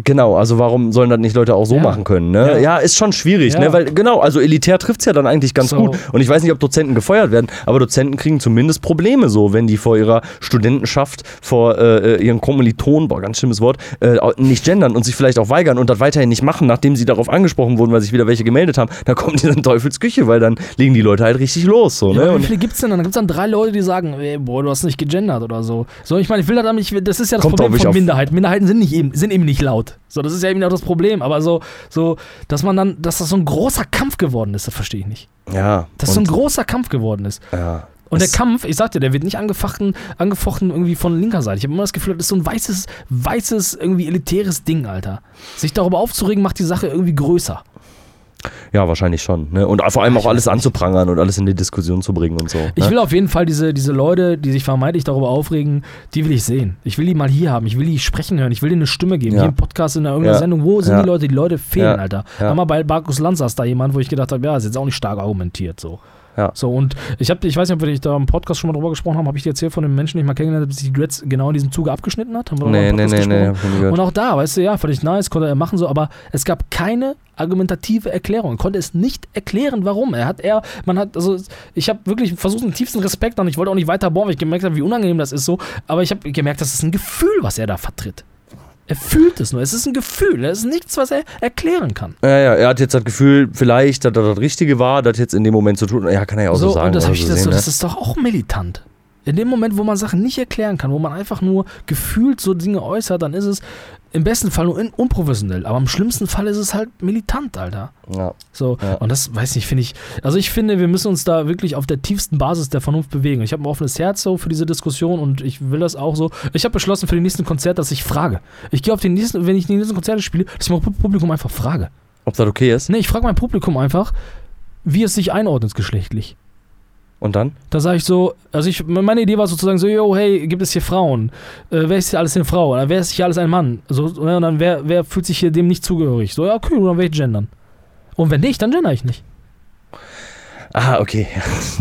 Genau, also warum sollen das nicht Leute auch so Ja. machen können? Ne? Ja. Ja. ist schon schwierig, Ja. ne? weil genau, also elitär trifft es ja dann eigentlich ganz So. gut. Und ich weiß nicht, ob Dozenten gefeuert werden, aber Dozenten kriegen zumindest Probleme so, wenn die vor ihrer Studentenschaft, vor äh, ihren Kommilitonen, boah, ganz schlimmes Wort, äh, nicht gendern und sich vielleicht auch weigern und das weiterhin nicht machen, nachdem sie darauf angesprochen wurden, weil sich wieder welche gemeldet haben, dann kommen die in Teufelsküche, weil dann legen die Leute halt richtig los. So, ne? wie viele gibt es denn dann? Dann gibt es dann drei Leute, die sagen, ey, boah, du hast nicht gegendert oder so. So, ich meine, ich will damit nicht, das ist ja das Kommt Problem von Minderheiten. Minderheiten sind nicht eben, sind eben nicht laut. So, das ist ja eben auch das Problem. Aber so, so, dass man dann, dass das so ein großer Kampf geworden ist, das verstehe ich nicht. ja, Dass so ein großer Kampf geworden ist. ja. Und der Kampf, ich sag dir, der wird nicht angefochten, angefochten irgendwie von linker Seite. Ich habe immer das Gefühl, das ist so ein weißes, weißes, irgendwie elitäres Ding, Alter. Sich darüber aufzuregen, macht die Sache irgendwie größer. Ja, wahrscheinlich schon. Ne? Und vor allem auch alles anzuprangern und alles in die Diskussion zu bringen und so. Ich ne? will auf jeden Fall diese, diese Leute, die sich vermeintlich darüber aufregen, die will ich sehen. Ich will die mal hier haben. Ich will die sprechen hören. Ich will denen eine Stimme geben. Ja. Hier im Podcast, in irgendeiner Ja. Sendung. Wo sind Ja. die Leute? Die Leute fehlen. Alter. Ja. Einmal bei Markus Lanz saß da jemand, wo ich gedacht habe, ja, ist jetzt auch nicht stark argumentiert. So. Ja. So, und ich habe, ich weiß nicht, ob wir da im Podcast schon mal drüber gesprochen haben, habe ich dir erzählt von dem Menschen, den ich mal kennengelernt habe, die Dreads genau in diesem Zuge abgeschnitten hat? Haben wir Nee, im nee, Podcast nee, nee, gehört. Und auch da, weißt du, ja, ich nice, konnte er machen so, aber es gab keine argumentative Erklärung. Er konnte es nicht erklären, warum. Er hat er, man hat, also ich habe wirklich versucht, den tiefsten Respekt an. Ich wollte auch nicht weiter bohren, weil ich gemerkt habe, wie unangenehm das ist so. Aber ich habe gemerkt, das ist ein Gefühl, was er da vertritt. Er fühlt es nur. Es ist ein Gefühl. Es ist nichts, was er erklären kann. Ja, ja, er hat jetzt das Gefühl, vielleicht, dass das das Richtige war, das jetzt in dem Moment zu tun. Ja, kann er ja auch so, sagen. und das, ich so das, so, sehen, ne? das ist doch auch militant. In dem Moment, wo man Sachen nicht erklären kann, wo man einfach nur gefühlt so Dinge äußert, dann ist es im besten Fall nur unprofessionell. Aber im schlimmsten Fall ist es halt militant, Alter. ja. So, Ja. und das weiß nicht, finde ich. Also ich finde, wir müssen uns da wirklich auf der tiefsten Basis der Vernunft bewegen. Ich habe ein offenes Herz so für diese Diskussion und ich will das auch so. Ich habe beschlossen für die nächsten Konzerte, dass ich frage. Ich gehe auf den nächsten, wenn ich die nächsten Konzerte spiele, dass ich mein Publikum einfach frage. Ob das okay ist? Nee, ich frage mein Publikum einfach, wie es sich einordnet geschlechtlich. Und dann? Da sage ich so, also ich, meine Idee war sozusagen so, yo, hey, gibt es hier Frauen? Äh, wer ist hier alles eine Frau? Oder wer ist hier alles ein Mann? So, und dann, wer, wer fühlt sich hier dem nicht zugehörig? So, ja, okay, dann werde ich gendern. Und wenn nicht, dann gender ich nicht. Ah, okay.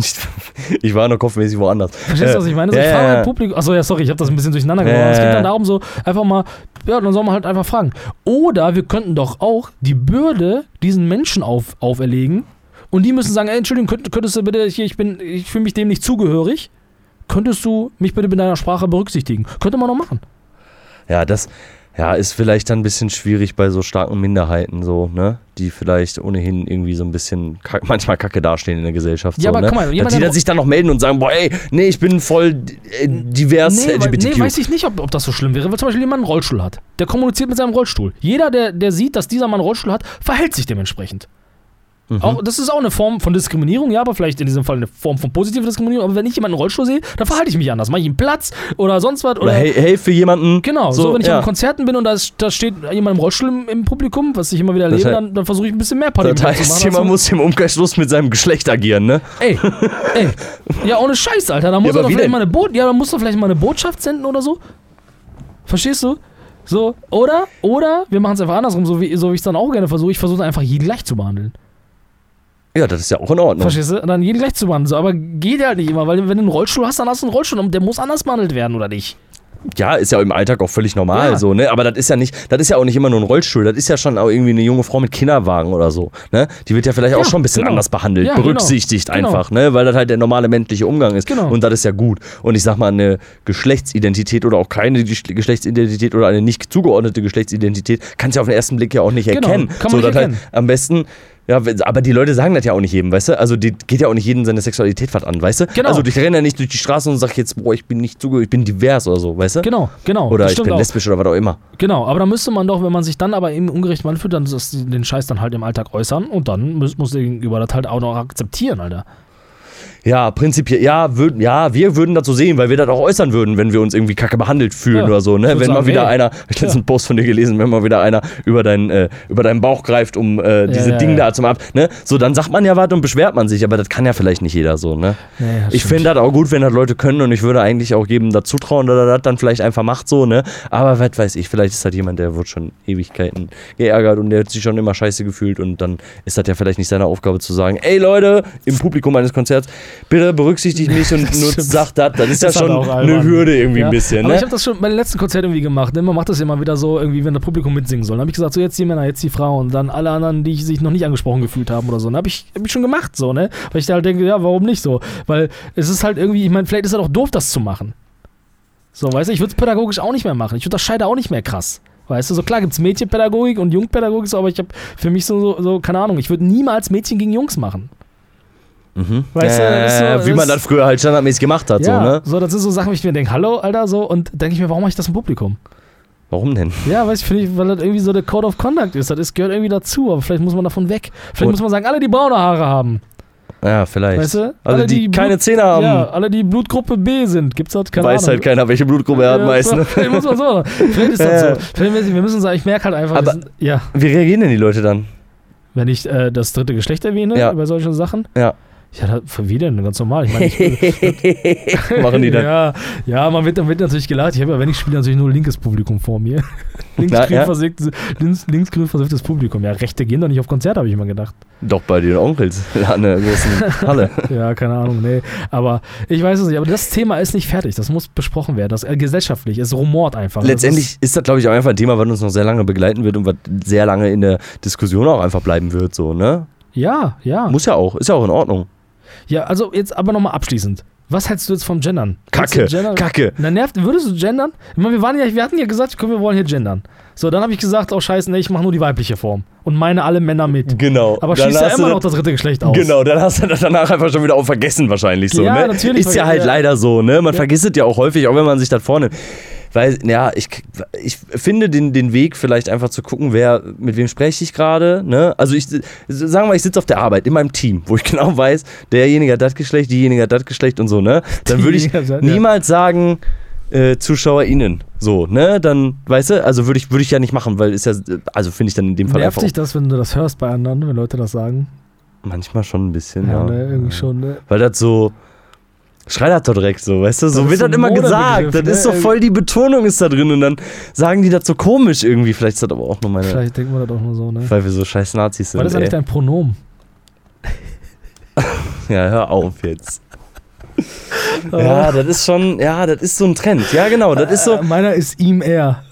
ich war nur kopfmäßig woanders. Verstehst du, was ich meine? So, ja, ich frage ja, ja. Publikum, achso, ja, sorry, ich habe das ein bisschen durcheinander Ja, gebracht. aber es ja, geht ja. dann darum, so einfach mal, ja, dann soll man halt einfach fragen. Oder wir könnten doch auch die Bürde diesen Menschen auf, auferlegen und die müssen sagen, ey, Entschuldigung, könnt, könntest du bitte, hier, ich bin, ich fühle mich dem nicht zugehörig. Könntest du mich bitte mit deiner Sprache berücksichtigen? Könnte man doch machen. Ja, das ja, ist vielleicht dann ein bisschen schwierig bei so starken Minderheiten, so, ne? Die vielleicht ohnehin irgendwie so ein bisschen kack, manchmal kacke dastehen in der Gesellschaft. Ja, so, aber ne? guck mal, Dass jemand, die dann sich dann noch melden und sagen, boah, ey, nee, ich bin voll äh, divers Nee, weil, LGBTQ. nee, weiß ich nicht, ob, ob das so schlimm wäre, weil zum Beispiel jemand einen Rollstuhl hat. Der kommuniziert mit seinem Rollstuhl. Jeder, der, der sieht, dass dieser Mann einen Rollstuhl hat, verhält sich dementsprechend. Auch, das ist auch eine Form von Diskriminierung, ja, aber vielleicht in diesem Fall eine Form von positiver Diskriminierung. Aber wenn ich jemanden im Rollstuhl sehe, dann verhalte ich mich anders. Mache ich ihm Platz oder sonst was. Oder, Oder hey, hey für jemanden. Genau, so, wenn ich ja. Konzerten bin und da, ist, da steht jemand im Rollstuhl im, im Publikum, was ich immer wieder Das erlebe, heißt- dann, dann versuche ich ein bisschen mehr Party Das mit ihm zu heißt, machen. jemand als muss im Umkehrschluss mit seinem Geschlecht agieren, ne? so- Ey, ey. Ja, ohne Scheiß, Alter. Da muss aber er doch vielleicht denn? mal eine ja, da muss vielleicht mal eine Botschaft senden oder so. Verstehst du? So, oder, oder wir machen es einfach andersrum, so wie, so wie ich es dann auch gerne versuche. Ich versuche einfach jeden gleich zu behandeln. Ja, das ist ja auch in Ordnung. Verstehst du? Und dann jeden gleich zu behandeln. So, aber geht halt nicht immer, weil wenn du einen Rollstuhl hast, dann hast du einen Rollstuhl und der muss anders behandelt werden, oder nicht? Ja, ist ja im Alltag auch völlig normal Ja. so, ne? Aber das ist ja nicht, das ist ja auch nicht immer nur ein Rollstuhl, das ist ja schon auch irgendwie eine junge Frau mit Kinderwagen oder so, ne? Die wird ja vielleicht auch Ja, schon ein bisschen genau. anders behandelt, Ja, genau. berücksichtigt Genau. einfach, ne? Weil das halt der normale menschliche Umgang ist. Genau. Und das ist ja gut. Und ich sag mal, eine Geschlechtsidentität oder auch keine Gesch- Geschlechtsidentität oder eine nicht zugeordnete Geschlechtsidentität kannst du ja auf den ersten Blick ja auch nicht Genau, erkennen. kann man so, nicht das halt erkennen. am besten. Ja, aber die Leute sagen das ja auch nicht jedem, weißt du? Also die geht ja auch nicht jedem seine Sexualität was an, weißt du? Genau. Also ich renne ja nicht durch die Straße und sag jetzt, boah, ich bin nicht zugehörig, ich bin divers oder so, weißt du? Genau, genau. Oder ich bin auch. lesbisch oder was auch immer. Genau, aber da müsste man doch, wenn man sich dann aber eben ungerecht behandelt fühlt, dann den Scheiß dann halt im Alltag äußern und dann muss, muss der Gegenüber das halt auch noch akzeptieren, Alter. Ja, prinzipiell, ja, würd, ja, wir würden so sehen, weil wir das auch äußern würden, wenn wir uns irgendwie kacke behandelt fühlen Ja, oder so, ne? Wenn mal wieder ey, einer, ich habe ja. einen Post von dir gelesen, wenn mal wieder einer über, dein, äh, über deinen Bauch greift, um äh, diese ja, Dinge da zum Ab, ne? So, dann sagt man ja was und beschwert man sich, aber das kann ja vielleicht nicht jeder so, ne? Ich finde das auch gut, wenn das Leute können und ich würde eigentlich auch jedem das zutrauen, dass er das dann vielleicht einfach macht so, ne? Aber was weiß ich, vielleicht ist das jemand, der wird schon Ewigkeiten geärgert und der hat sich schon immer scheiße gefühlt und dann ist das ja vielleicht nicht seine Aufgabe zu sagen, ey Leute, im Publikum eines Konzerts, bitte berücksichtigt mich und Das nutzt, sagt das. Das ist ja Das hat schon auch eine. Hürde irgendwie Ja, ein bisschen, Aber ich ne? habe das schon bei den letzten Konzerten irgendwie gemacht. Ne? Man macht das immer wieder so, irgendwie, wenn das Publikum mitsingen soll. Dann habe ich gesagt, so jetzt die Männer, jetzt die Frauen, dann alle anderen, die sich noch nicht angesprochen gefühlt haben oder so. Dann habe ich, hab ich schon gemacht, so, ne? Weil ich da halt denke, ja, warum nicht so? Weil es ist halt irgendwie, ich meine, vielleicht ist es auch doof, das zu machen. So, weißt du, ich würde es pädagogisch auch nicht mehr machen. Ich unterscheide auch nicht mehr krass. Weißt du, so klar gibt es Mädchenpädagogik und Jungpädagogik, so, aber ich habe für mich so, so, so, keine Ahnung, ich würde niemals Mädchen gegen Jungs machen. Mhm. Weißt du, das ist so- äh, wie man das- früher halt standardmäßig gemacht hat, ja, so, ne? so, das sind so Sachen, wo ich mir denke, hallo, Alter, so, und denke ich mir, warum mache ich das im Publikum? Warum denn? Ja, weiß ich, finde ich, weil das irgendwie so der Code of Conduct ist. Das gehört irgendwie dazu, aber vielleicht muss man davon weg. Vielleicht Und- muss man sagen, alle, die braune Haare haben. Ja, vielleicht. Weißt du? Alle, Alle, die, die keine Blut- Zähne haben, Ja, alle, die Blutgruppe B sind. Gibt's das? Keine weiß Ahnung. halt keiner, welche Blutgruppe er hat Ja, meist, so, ne? Vielleicht muss man so. Vielleicht ist das Ja. so. Vielleicht, wir müssen sagen, ich merke halt einfach, Aber- sind, ja, Wie reagieren denn die Leute dann? wenn ich äh, das dritte Geschlecht erwähne Ja. bei solchen Sachen. Ja. Ja, wie denn? Ganz normal. Ich meine, ich, Machen die dann? Ja, ja, man wird, dann wird natürlich gelacht. Ich habe ja, wenn ich spiele, natürlich nur linkes Publikum vor mir. Linksgrün ja. versifftes, links, linksgrün versifftes Publikum. Ja, Rechte gehen doch nicht auf Konzerte, habe ich immer gedacht. Doch bei den Onkels an der großen Halle. Ja, keine Ahnung, nee. Aber ich weiß es nicht. Aber das Thema ist nicht fertig. Das muss besprochen werden. Das äh, gesellschaftlich. Es rumort einfach. Das Letztendlich ist das, glaube ich, auch einfach ein Thema, was uns noch sehr lange begleiten wird und was sehr lange in der Diskussion auch einfach bleiben wird, so, ne? Ist, ja, ja. Muss ja auch, ist ja auch in Ordnung. Ja, also jetzt aber nochmal abschließend. Was hältst du jetzt vom Gendern? Kacke, Gendern? Kacke. Na, nervt, würdest du gendern? Ich meine, wir, waren ja, wir hatten ja gesagt, komm, wir wollen hier gendern. So, dann habe ich gesagt, oh scheiße, nee, ich mache nur die weibliche Form. Und meine alle Männer mit. Genau. Aber schießt ja immer noch das dritte Geschlecht aus. Genau, dann hast du das danach einfach schon wieder auch vergessen wahrscheinlich so, Ja, ne? natürlich Ist ja halt ja. leider so, ne? Man Ja. vergisst es ja auch häufig, auch wenn man sich das vornimmt. Weil, ja, ich, ich finde den, den Weg vielleicht einfach zu gucken, wer, mit wem spreche ich gerade, ne? Also ich, sagen wir, ich sitze auf der Arbeit in meinem Team, wo ich genau weiß, derjenige hat das Geschlecht, diejenige hat das Geschlecht und so, ne? Dann würde ich niemals sagen, äh, ZuschauerInnen, so, ne? Dann, weißt du, also würde ich, würde ich ja nicht machen, weil ist ja, also finde ich dann in dem Fall Nervt einfach dich das, wenn du das hörst bei anderen, wenn Leute das sagen? manchmal schon ein bisschen, Ja, ja. ne, irgendwie schon, ne? Weil das so. Schrei das doch direkt so, weißt du? So Das wird so das immer gesagt. Das ist so voll die Betonung ist da drin und dann sagen die das so komisch irgendwie. Vielleicht ist das aber auch nur meine. Vielleicht denkt man das auch nur so, ne? Weil wir so scheiß Nazis sind. Was ist eigentlich ey. dein Pronomen? Ja, hör auf jetzt. ja, das ist schon, ja, das ist so ein Trend. Ja, genau, das ist so. Äh, meiner ist ihm er.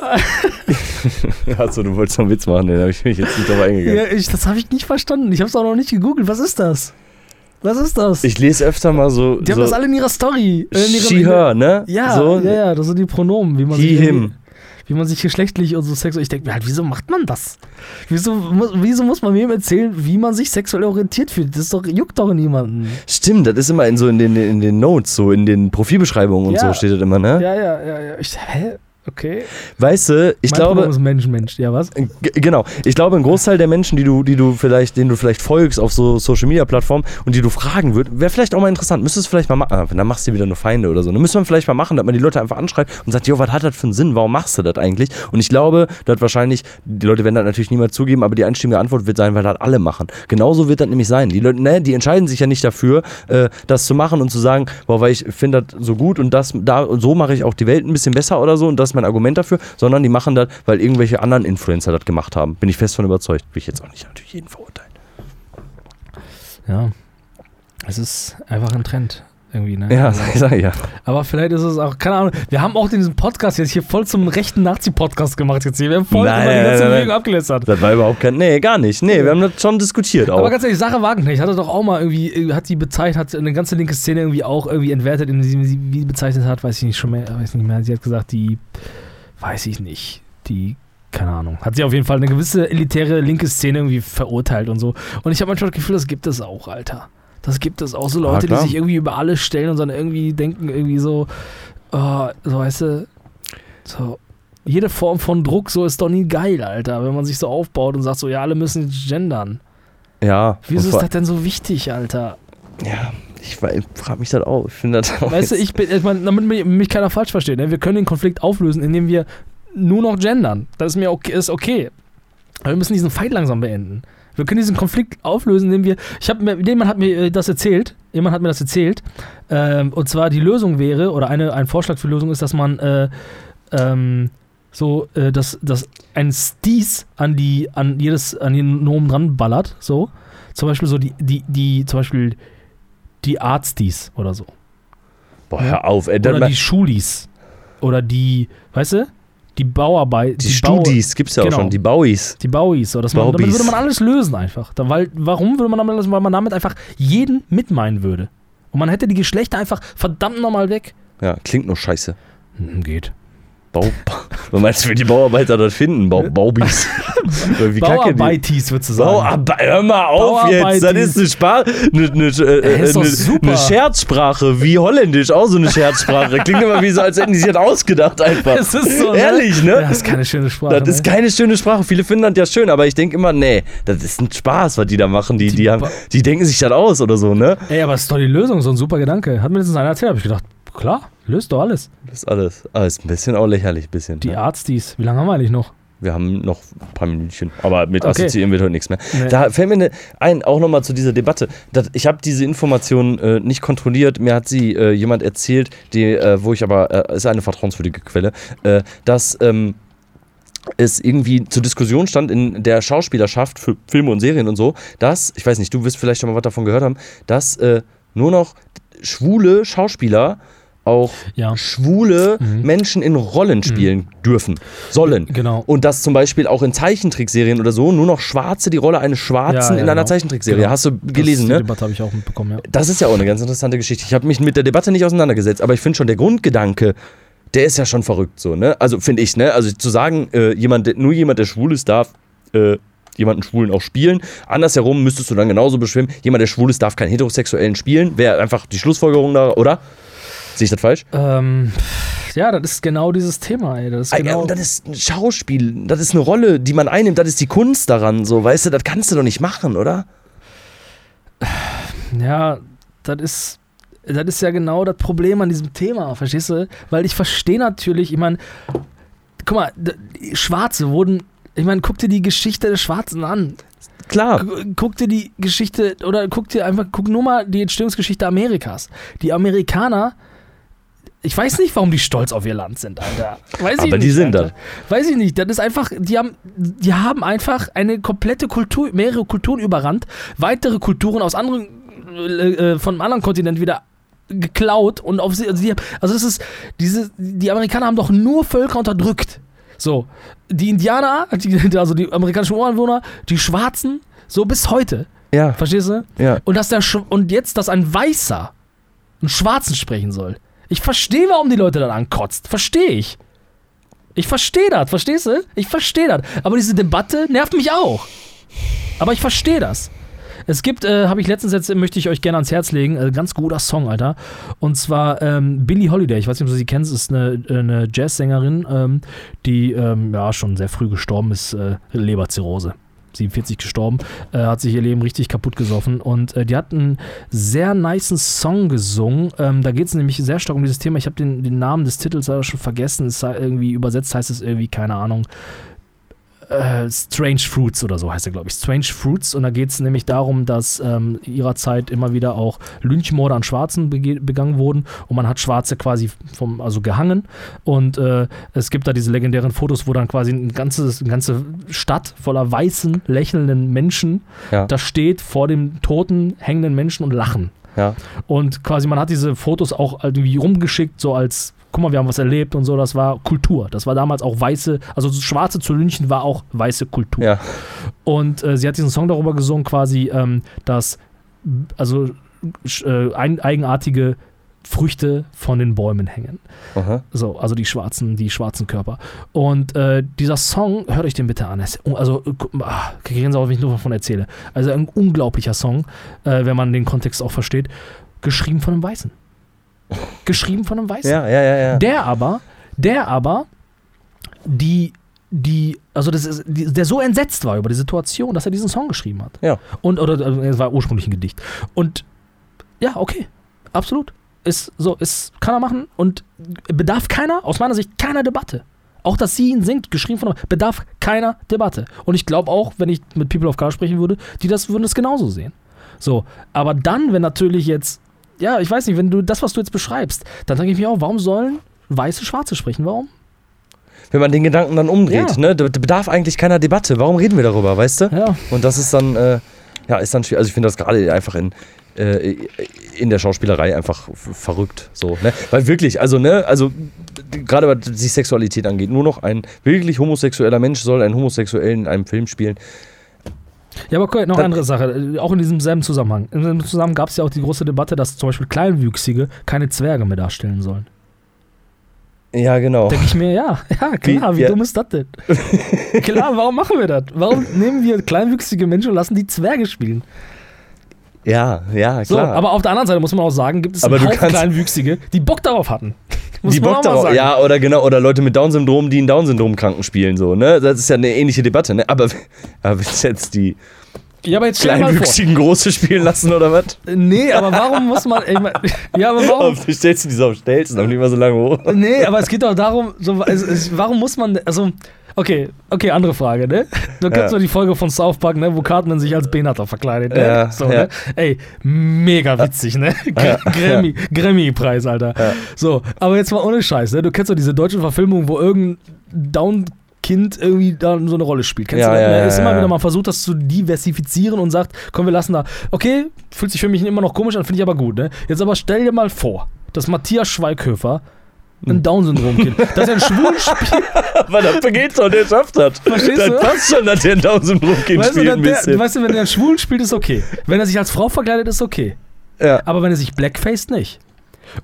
Achso, du wolltest noch einen Witz machen, den habe ich mich jetzt nicht drauf eingegangen. Ja, ich, das habe ich nicht verstanden. Ich habe es auch noch nicht gegoogelt. Was ist das? Was ist das? Ich lese öfter mal so. die haben so das alle in ihrer Story. Äh, in ihrem- she, her, ne? Ja, so, ja, ja, das sind die Pronomen, wie man He, sich him. wie man sich geschlechtlich und so sexuell. Ich denke mir halt, wieso macht man das? Wieso, muss- wieso muss man mir erzählen, wie man sich sexuell orientiert fühlt? Das doch, juckt doch niemanden. Stimmt, das ist immer in so in den, in den Notes, so in den Profilbeschreibungen und Ja. so steht das immer, ne? Ja, ja, ja, ja. Ich, hä? Okay. Weißt du, ich mein glaube. Ist Mensch, Mensch. Ja, was? Genau. Ich glaube, ein Großteil der Menschen, die du, die du vielleicht, denen du vielleicht folgst auf so Social Media Plattformen und die du fragen würdest, wäre vielleicht auch mal interessant. Müsstest du vielleicht mal machen. Ah, dann machst du wieder nur Feinde oder so. Dann müsste man vielleicht mal machen, dass man die Leute einfach anschreibt und sagt, jo, was hat das für einen Sinn? Warum machst du das eigentlich? Und ich glaube, dass wahrscheinlich, die Leute werden das natürlich niemals zugeben, aber die einstimmige Antwort wird sein, weil das alle machen. Genauso wird das nämlich sein. Die Leute, ne, die entscheiden sich ja nicht dafür, äh, das zu machen und zu sagen, boah, weil ich finde das so gut und das, da, und so mache ich auch die Welt ein bisschen besser oder so und das ist mein Argument dafür, sondern die machen das, weil irgendwelche anderen Influencer das gemacht haben. Bin ich fest von überzeugt. Will ich jetzt auch nicht natürlich jeden verurteilen. Ja. Es ist einfach ein Trend. Irgendwie, ne? Ja, Also, ich sag ja. aber vielleicht ist es auch, keine Ahnung. Wir haben auch diesen Podcast jetzt hier voll zum rechten Nazi-Podcast gemacht jetzt hier. Wir haben voll Nein, über die ganze nein, Bewegung nein. abgelästert. Das war überhaupt kein. Nee, gar nicht. Nee, wir haben das schon diskutiert auch. Aber ganz ehrlich, Sache Wagenknecht hatte doch auch mal irgendwie, äh, hat die bezeichnet, hat eine ganze linke Szene irgendwie auch irgendwie entwertet, indem sie sie wie bezeichnet hat, weiß ich nicht schon mehr, weiß nicht mehr. Sie hat gesagt, die, weiß ich nicht, die, keine Ahnung, hat sie auf jeden Fall eine gewisse elitäre linke Szene irgendwie verurteilt und so. Und ich habe manchmal das Gefühl, das gibt es auch, Alter. Das gibt es auch so Leute, die klar. sich irgendwie über alles stellen und dann irgendwie denken, irgendwie so, oh, so weißt du, so. Jede Form von Druck, so ist doch nie geil, Alter, wenn man sich so aufbaut und sagt so, ja, alle müssen jetzt gendern. ja. Wieso ist das denn so wichtig, Alter? Ja, ich frage mich das auch. Ich finde das auch. Weißt du, ich bin, ich mein, damit mich, mich keiner falsch versteht, ne? wir können den Konflikt auflösen, indem wir nur noch gendern. Das ist mir okay, ist okay. Aber wir müssen diesen Fight langsam beenden. Wir können diesen Konflikt auflösen, indem wir. Ich habe mir, jemand hat mir äh, das erzählt. Jemand hat mir das erzählt. Ähm, und zwar die Lösung wäre, oder eine, ein Vorschlag für Lösung ist, dass man äh, ähm, so, äh, dass, dass ein Sties an die, an jedes, an den Nomen dran ballert, so. Zum Beispiel so die, die, die, zum Beispiel die Arztis oder so. Boah, hör auf, ey. Oder die Schulis. Oder die, weißt du? Die Bauarbeit. die Studis gibt's ja auch genau. schon, die Bauis. Die Bauis. So, dass man, damit würde man alles lösen einfach. Da, weil, warum würde man damit lösen? Weil man damit einfach jeden mitmeinen würde. Und man hätte die Geschlechter einfach verdammt nochmal weg. Ja, klingt nur scheiße. Hm, geht. Bau. Was meinst du, wie die Bauarbeiter das finden? Bau, Baubis. Wie die. Bauarbeitis, würdest du sagen. Bauarbeit, hör mal auf jetzt, das ist eine, Spar eine, eine, äh, eine, Scherzsprache, wie Holländisch, auch so eine Scherzsprache. Klingt immer wie so, als hätten die sich das ausgedacht einfach. Es ist so, ne? Ehrlich, ne? Das ist keine schöne Sprache. Das ist ne? keine schöne Sprache. Viele finden das ja schön, aber ich denke immer, nee, das ist ein Spaß, was die da machen. Die, die, haben, Ba- die denken sich das aus oder so, ne? Ey, aber es ist doch die Lösung, so ein super Gedanke. Hat mir letztens einer erzählt, habe ich gedacht, klar, löst doch alles. Das ist alles. Aber ist ein bisschen auch lächerlich, ein bisschen. Die ne? Arztis, wie lange haben wir eigentlich noch? Wir haben noch ein paar Minütchen, aber mit Okay. assoziieren wird heute nichts mehr. Nee. Da fällt mir ne, ein, auch nochmal zu dieser Debatte. Das, ich habe diese Information äh, nicht kontrolliert. Mir hat sie äh, jemand erzählt, die, äh, wo ich aber, äh, ist eine vertrauenswürdige Quelle, äh, dass ähm, es irgendwie zur Diskussion stand in der Schauspielerschaft für Filme und Serien und so, dass, ich weiß nicht, du wirst vielleicht schon mal was davon gehört haben, dass äh, nur noch schwule Schauspieler auch Ja. schwule Mhm. Menschen in Rollen spielen dürfen, sollen. Genau. Und dass zum Beispiel auch in Zeichentrickserien oder so nur noch Schwarze die Rolle eines Schwarzen Ja, ja, in einer genau. Zeichentrickserie. Genau. Hast du gelesen, das, ne? Die Debatte habe ich auch mitbekommen, ja. Das ist ja auch eine ganz interessante Geschichte. Ich habe mich mit der Debatte nicht auseinandergesetzt, aber ich finde schon der Grundgedanke, der ist ja schon verrückt so, ne? Also finde ich, ne? Also zu sagen, äh, jemand, nur jemand, der schwul ist, darf äh, jemanden Schwulen auch spielen. Andersherum müsstest du dann genauso beschwimmen, jemand, der schwul ist, darf keinen Heterosexuellen spielen. Wäre einfach die Schlussfolgerung da, oder? Sehe ich das falsch? Ähm, ja, das ist genau dieses Thema, ey. Das ist Ey, genau, und das ist ein Schauspiel, das ist eine Rolle, die man einnimmt, das ist die Kunst daran, so, weißt du, das kannst du doch nicht machen, oder? ja, das ist, das ist ja genau das Problem an diesem Thema, verstehst du? Weil ich verstehe natürlich, ich meine, guck mal, Schwarze wurden, ich meine, guck dir die Geschichte der Schwarzen an. Klar. Gu- Guck dir die Geschichte, oder guck dir einfach, guck nur mal die Entstehungsgeschichte Amerikas. Die Amerikaner, ich weiß nicht, warum die stolz auf ihr Land sind, Alter. Weiß ich Aber nicht, die sind Alter. Weiß ich nicht. Das ist einfach, die haben, die haben einfach eine komplette Kultur, mehrere Kulturen überrannt, weitere Kulturen aus anderen, äh, äh, von einem anderen Kontinent wieder geklaut und auf sie, also, die, also das ist, diese, die Amerikaner haben doch nur Völker unterdrückt. So, die Indianer, die, also die amerikanischen Ureinwohner, die Schwarzen, so bis heute. Ja, Verstehst du? ja. Und, dass der Sch und jetzt, dass ein Weißer einen Schwarzen sprechen soll. Ich verstehe, warum die Leute dann ankotzt. Verstehe ich. Ich verstehe das, verstehst du? Ich verstehe das. Aber diese Debatte nervt mich auch. Aber ich verstehe das. Es gibt, äh, habe ich letztens jetzt, möchte ich euch gerne ans Herz legen, äh, ganz guter Song, Alter. Und zwar ähm, Billie Holiday, ich weiß nicht, ob du sie kennst, ist eine, äh, eine Jazzsängerin, ähm, die ähm, ja schon sehr früh gestorben ist, äh, Leberzirrhose. 47 gestorben, äh, hat sich ihr Leben richtig kaputt gesoffen und äh, die hat einen sehr nicen Song gesungen. Ähm, da geht es nämlich sehr stark um dieses Thema. Ich habe den, den Namen des Titels leider schon vergessen. Es sei irgendwie übersetzt heißt es irgendwie, keine Ahnung, äh, Strange Fruits oder so heißt er, glaube ich. Strange Fruits. Und da geht es nämlich darum, dass ähm, ihrer Zeit immer wieder auch Lynchmorde an Schwarzen begangen wurden und man hat Schwarze quasi vom, also gehangen. Und äh, es gibt da diese legendären Fotos, wo dann quasi ein ganzes, eine ganze Stadt voller weißen, lächelnden Menschen Ja. da steht vor dem toten, hängenden Menschen und lachen. Ja. Und quasi man hat diese Fotos auch irgendwie rumgeschickt, so als, guck mal, wir haben was erlebt und so. Das war Kultur. Das war damals auch weiße, also Schwarze zu lynchen war auch weiße Kultur. Ja. Und äh, sie hat diesen Song darüber gesungen, quasi, ähm, dass also äh, ein, eigenartige Früchte von den Bäumen hängen. Aha. So, also die schwarzen, die schwarzen Körper. Und äh, dieser Song, hört euch den bitte an. Es, also, äh, gu- ah, Gänsehaut, wenn ich nur davon erzähle. Also ein unglaublicher Song, äh, wenn man den Kontext auch versteht. Geschrieben von einem Weißen. Geschrieben von einem Weißen. Ja, ja, ja, ja. Der aber, der aber, die, die, also das ist, die, der so entsetzt war über die Situation, dass er diesen Song geschrieben hat. Ja. Und, oder, also es war ursprünglich ein Gedicht. Und ja, okay, absolut. Ist so, ist, kann er machen und bedarf keiner, aus meiner Sicht, keiner Debatte. Auch dass sie ihn singt, geschrieben von bedarf keiner Debatte. Und ich glaube auch, wenn ich mit People of Color sprechen würde, die das würden es genauso sehen. So, aber dann, wenn natürlich jetzt, ja, ich weiß nicht, wenn du das, was du jetzt beschreibst, dann denke ich mir auch, warum sollen Weiße Schwarze sprechen? Warum? Wenn man den Gedanken dann umdreht, Ja. ne? Da da bedarf eigentlich keiner Debatte. Warum reden wir darüber, weißt du? Ja. Und das ist dann, äh, ja, ist dann schwierig. Also ich finde das gerade einfach in, äh, in der Schauspielerei einfach verrückt. So, ne? Weil wirklich, also, ne, also gerade was die Sexualität angeht, nur noch ein wirklich homosexueller Mensch soll einen Homosexuellen in einem Film spielen. Ja, aber okay, noch eine andere Sache, äh, auch in diesem selben Zusammenhang. In diesem Zusammenhang gab es ja auch die große Debatte, dass zum Beispiel Kleinwüchsige keine Zwerge mehr darstellen sollen. Ja, genau. Denke ich mir, ja, ja, klar, Wie- wie, ja. dumm ist das denn? klar, warum machen wir das? Warum nehmen wir kleinwüchsige Menschen und lassen die Zwerge spielen? Ja, ja, So, klar. aber auf der anderen Seite muss man auch sagen, gibt es Aber einen Haufen Kleinwüchsige, die Bock darauf hatten. Muss die Bock darauf, sagen. ja, oder genau, oder Leute mit Down-Syndrom, die einen Down-Syndrom-Kranken spielen, so, ne? Das ist ja eine ähnliche Debatte, ne? Aber, aber du jetzt die ja, aber jetzt. Kleinwüchsigen Große spielen lassen, oder was? Nee, aber warum muss man. Ich mein, ja, aber warum. Du stellst du die so auf Stelzen, aber nicht mal so lange hoch. Nee, aber es geht doch darum, so, es, warum muss man, also, okay, okay, andere Frage, ne? Du kennst Ja. doch die Folge von South Park, ne, wo Cartman sich als Behinderter verkleidet, ne? Ja, so, ja. ne? Ey, mega witzig, ne? Gr- Grammy, Grammy-Preis, Alter. So, aber jetzt mal ohne Scheiß, ne? Du kennst doch diese deutsche Verfilmung, wo irgendein Down-Kind irgendwie da so eine Rolle spielt. Kennst Ja, du das? ja, ne? ja, ist immer ja. wieder mal versucht, das zu diversifizieren und sagt, komm, wir lassen da, okay, fühlt sich für mich immer noch komisch an, finde ich aber gut, ne? Jetzt aber stell dir mal vor, dass Matthias Schweighöfer. Ein Down-Syndrom-Kind, dass er ein schwul spielt. Aber dafür geht's doch, der schafft das. Verstehst das du? passt schon, dass der ein Down-Syndrom-Kind Weißt du, spielt der, ein der, bisschen. weißt du, wenn er einen Schwulen spielt, ist okay. Wenn er sich als Frau verkleidet, ist okay. ja. Aber wenn er sich Blackface nicht.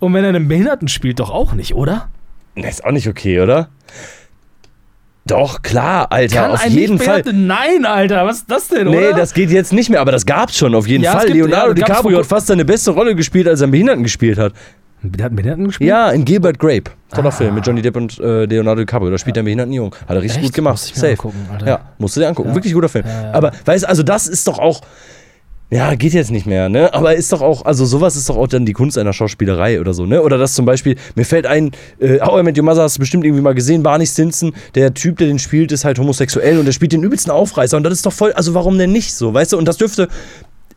Und wenn er einen Behinderten spielt, doch auch nicht, oder? Das ist auch nicht okay, oder? Doch, klar, Alter, Kann auf jeden Fall. Nein, Alter, was ist das denn, Nee, oder? das geht jetzt nicht mehr, aber das gab's schon, auf jeden Ja, Fall. gibt- Leonardo ja, das DiCaprio hat fast seine beste Rolle gespielt, als er einen Behinderten gespielt hat. Der hat einen Behinderten gespielt? Ja, in Gilbert Grape. Toller Film mit Johnny Depp und äh, Leonardo DiCaprio. Da spielt er einen behinderten Jungen. Hat er richtig Echt? gut gemacht. Muss ich Safe. angucken, Alter. Ja, musst du dir angucken. Ja. Wirklich guter Film. Ja, ja. Aber, weißt du, also das ist doch auch. Ja, geht jetzt nicht mehr, ne? Aber ist doch auch, also sowas ist doch auch dann die Kunst einer Schauspielerei oder so, ne? Oder das zum Beispiel, mir fällt ein, äh, How I Met Your Mother hast du bestimmt irgendwie mal gesehen, Barney Stinson, der Typ, der den spielt, ist halt homosexuell und der spielt den übelsten Aufreißer und das ist doch voll, also warum denn nicht so, weißt du? Und das dürfte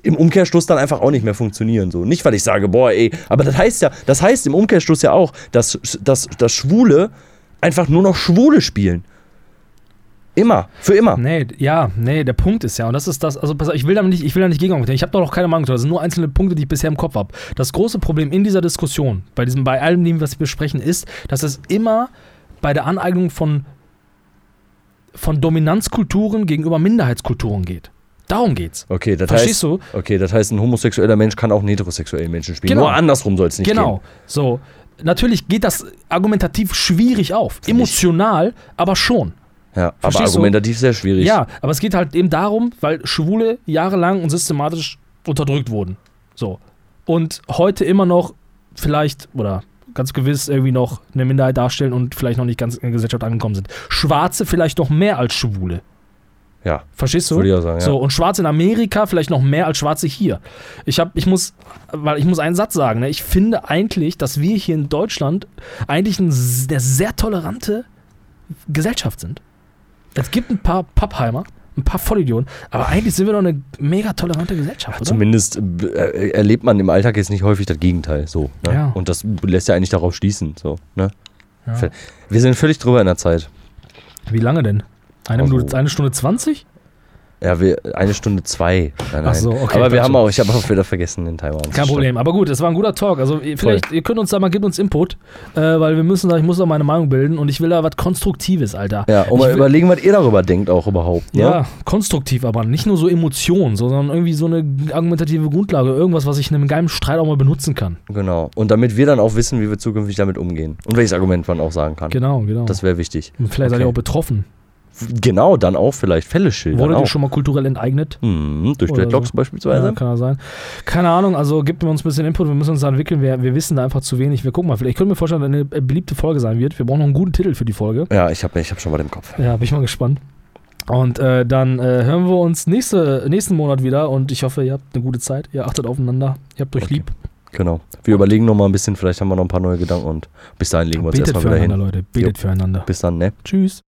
im Umkehrschluss dann einfach auch nicht mehr funktionieren, so. Nicht, weil ich sage, boah, ey, aber das heißt ja, das heißt im Umkehrschluss ja auch, dass, dass, dass Schwule einfach nur noch Schwule spielen. Immer, für immer. Nee, ja, nee, der Punkt ist ja, und das ist das, also pass auf, ich will da nicht, ich will da nicht gegen Ich habe da noch keine Meinung zu. Das sind nur einzelne Punkte, die ich bisher im Kopf habe. Das große Problem in dieser Diskussion, bei diesem, bei allem dem, was wir besprechen, ist, dass es immer bei der Aneignung von, von Dominanzkulturen gegenüber Minderheitskulturen geht. Darum geht's. Okay, das Verstehst heißt, du? Okay, das heißt, ein homosexueller Mensch kann auch einen heterosexuellen Menschen spielen. Genau. Nur andersrum soll es nicht genau. gehen. So. Natürlich geht das argumentativ schwierig auf. Emotional, aber schon. Ja, aber Verstehst du? argumentativ sehr schwierig. Ja, aber es geht halt eben darum, weil Schwule jahrelang und systematisch unterdrückt wurden. So. Und heute immer noch vielleicht oder ganz gewiss irgendwie noch eine Minderheit darstellen und vielleicht noch nicht ganz in der Gesellschaft angekommen sind. Schwarze vielleicht noch mehr als Schwule. Ja, Verstehst du? würde ich auch sagen. Ja. So, und Schwarze in Amerika vielleicht noch mehr als Schwarze hier. Ich habe, ich muss, weil ich muss einen Satz sagen, ne? ich finde eigentlich, dass wir hier in Deutschland eigentlich eine sehr, tolerante Gesellschaft sind. Es gibt ein paar Pappheimer, ein paar Vollidioten, aber eigentlich sind wir doch eine mega tolerante Gesellschaft, oder? Zumindest äh, erlebt man im Alltag jetzt nicht häufig das Gegenteil. So, ne? Ja. Und das lässt ja eigentlich darauf schließen. So, ne? Ja. Wir sind völlig drüber in der Zeit. Wie lange denn? Eine, Also- Minute, eine Stunde 20? Ja, wir, eine Stunde zwei. Nein, Ach so, okay, Aber wir haben schon. auch, ich habe auch wieder vergessen, den Timer. Kein Problem. Aber gut, es war ein guter Talk. Also vielleicht, ihr könnt uns da mal, gebt uns Input, äh, weil wir müssen da, ich muss da meine Meinung bilden und ich will da was Konstruktives, Alter. Ja, und Ich mal will- überlegen, was ihr darüber denkt auch überhaupt. Ne? Ja, konstruktiv, aber nicht nur so Emotionen, sondern irgendwie so eine argumentative Grundlage, irgendwas, was ich in einem geilen Streit auch mal benutzen kann. Genau. Und damit wir dann auch wissen, wie wir zukünftig damit umgehen. Und welches Argument man auch sagen kann. Genau, genau. Das wäre wichtig. Und vielleicht seid okay. ihr auch betroffen. Genau, dann auch vielleicht Fälle schildern. Wurdet auch. schon mal kulturell enteignet? Hm, durch Oder Dreadlocks so. beispielsweise. Ja, kann ja sein. Keine Ahnung, also gebt uns ein bisschen Input, wir müssen uns da entwickeln, wir, wir wissen da einfach zu wenig. Wir gucken mal, vielleicht können wir vorstellen, dass eine beliebte Folge sein wird. Wir brauchen noch einen guten Titel für die Folge. Ja, ich habe ich hab schon was im Kopf. Ja, bin ich mal gespannt. Und äh, dann äh, hören wir uns nächste, nächsten Monat wieder und ich hoffe, ihr habt eine gute Zeit, ihr achtet aufeinander, ihr habt euch Okay. lieb. Genau. Wir überlegen noch mal ein bisschen, vielleicht haben wir noch ein paar neue Gedanken und bis dahin legen wir uns Betet erstmal wieder hin. Leute. Betet füreinander. Bis dann, ne? Tschüss.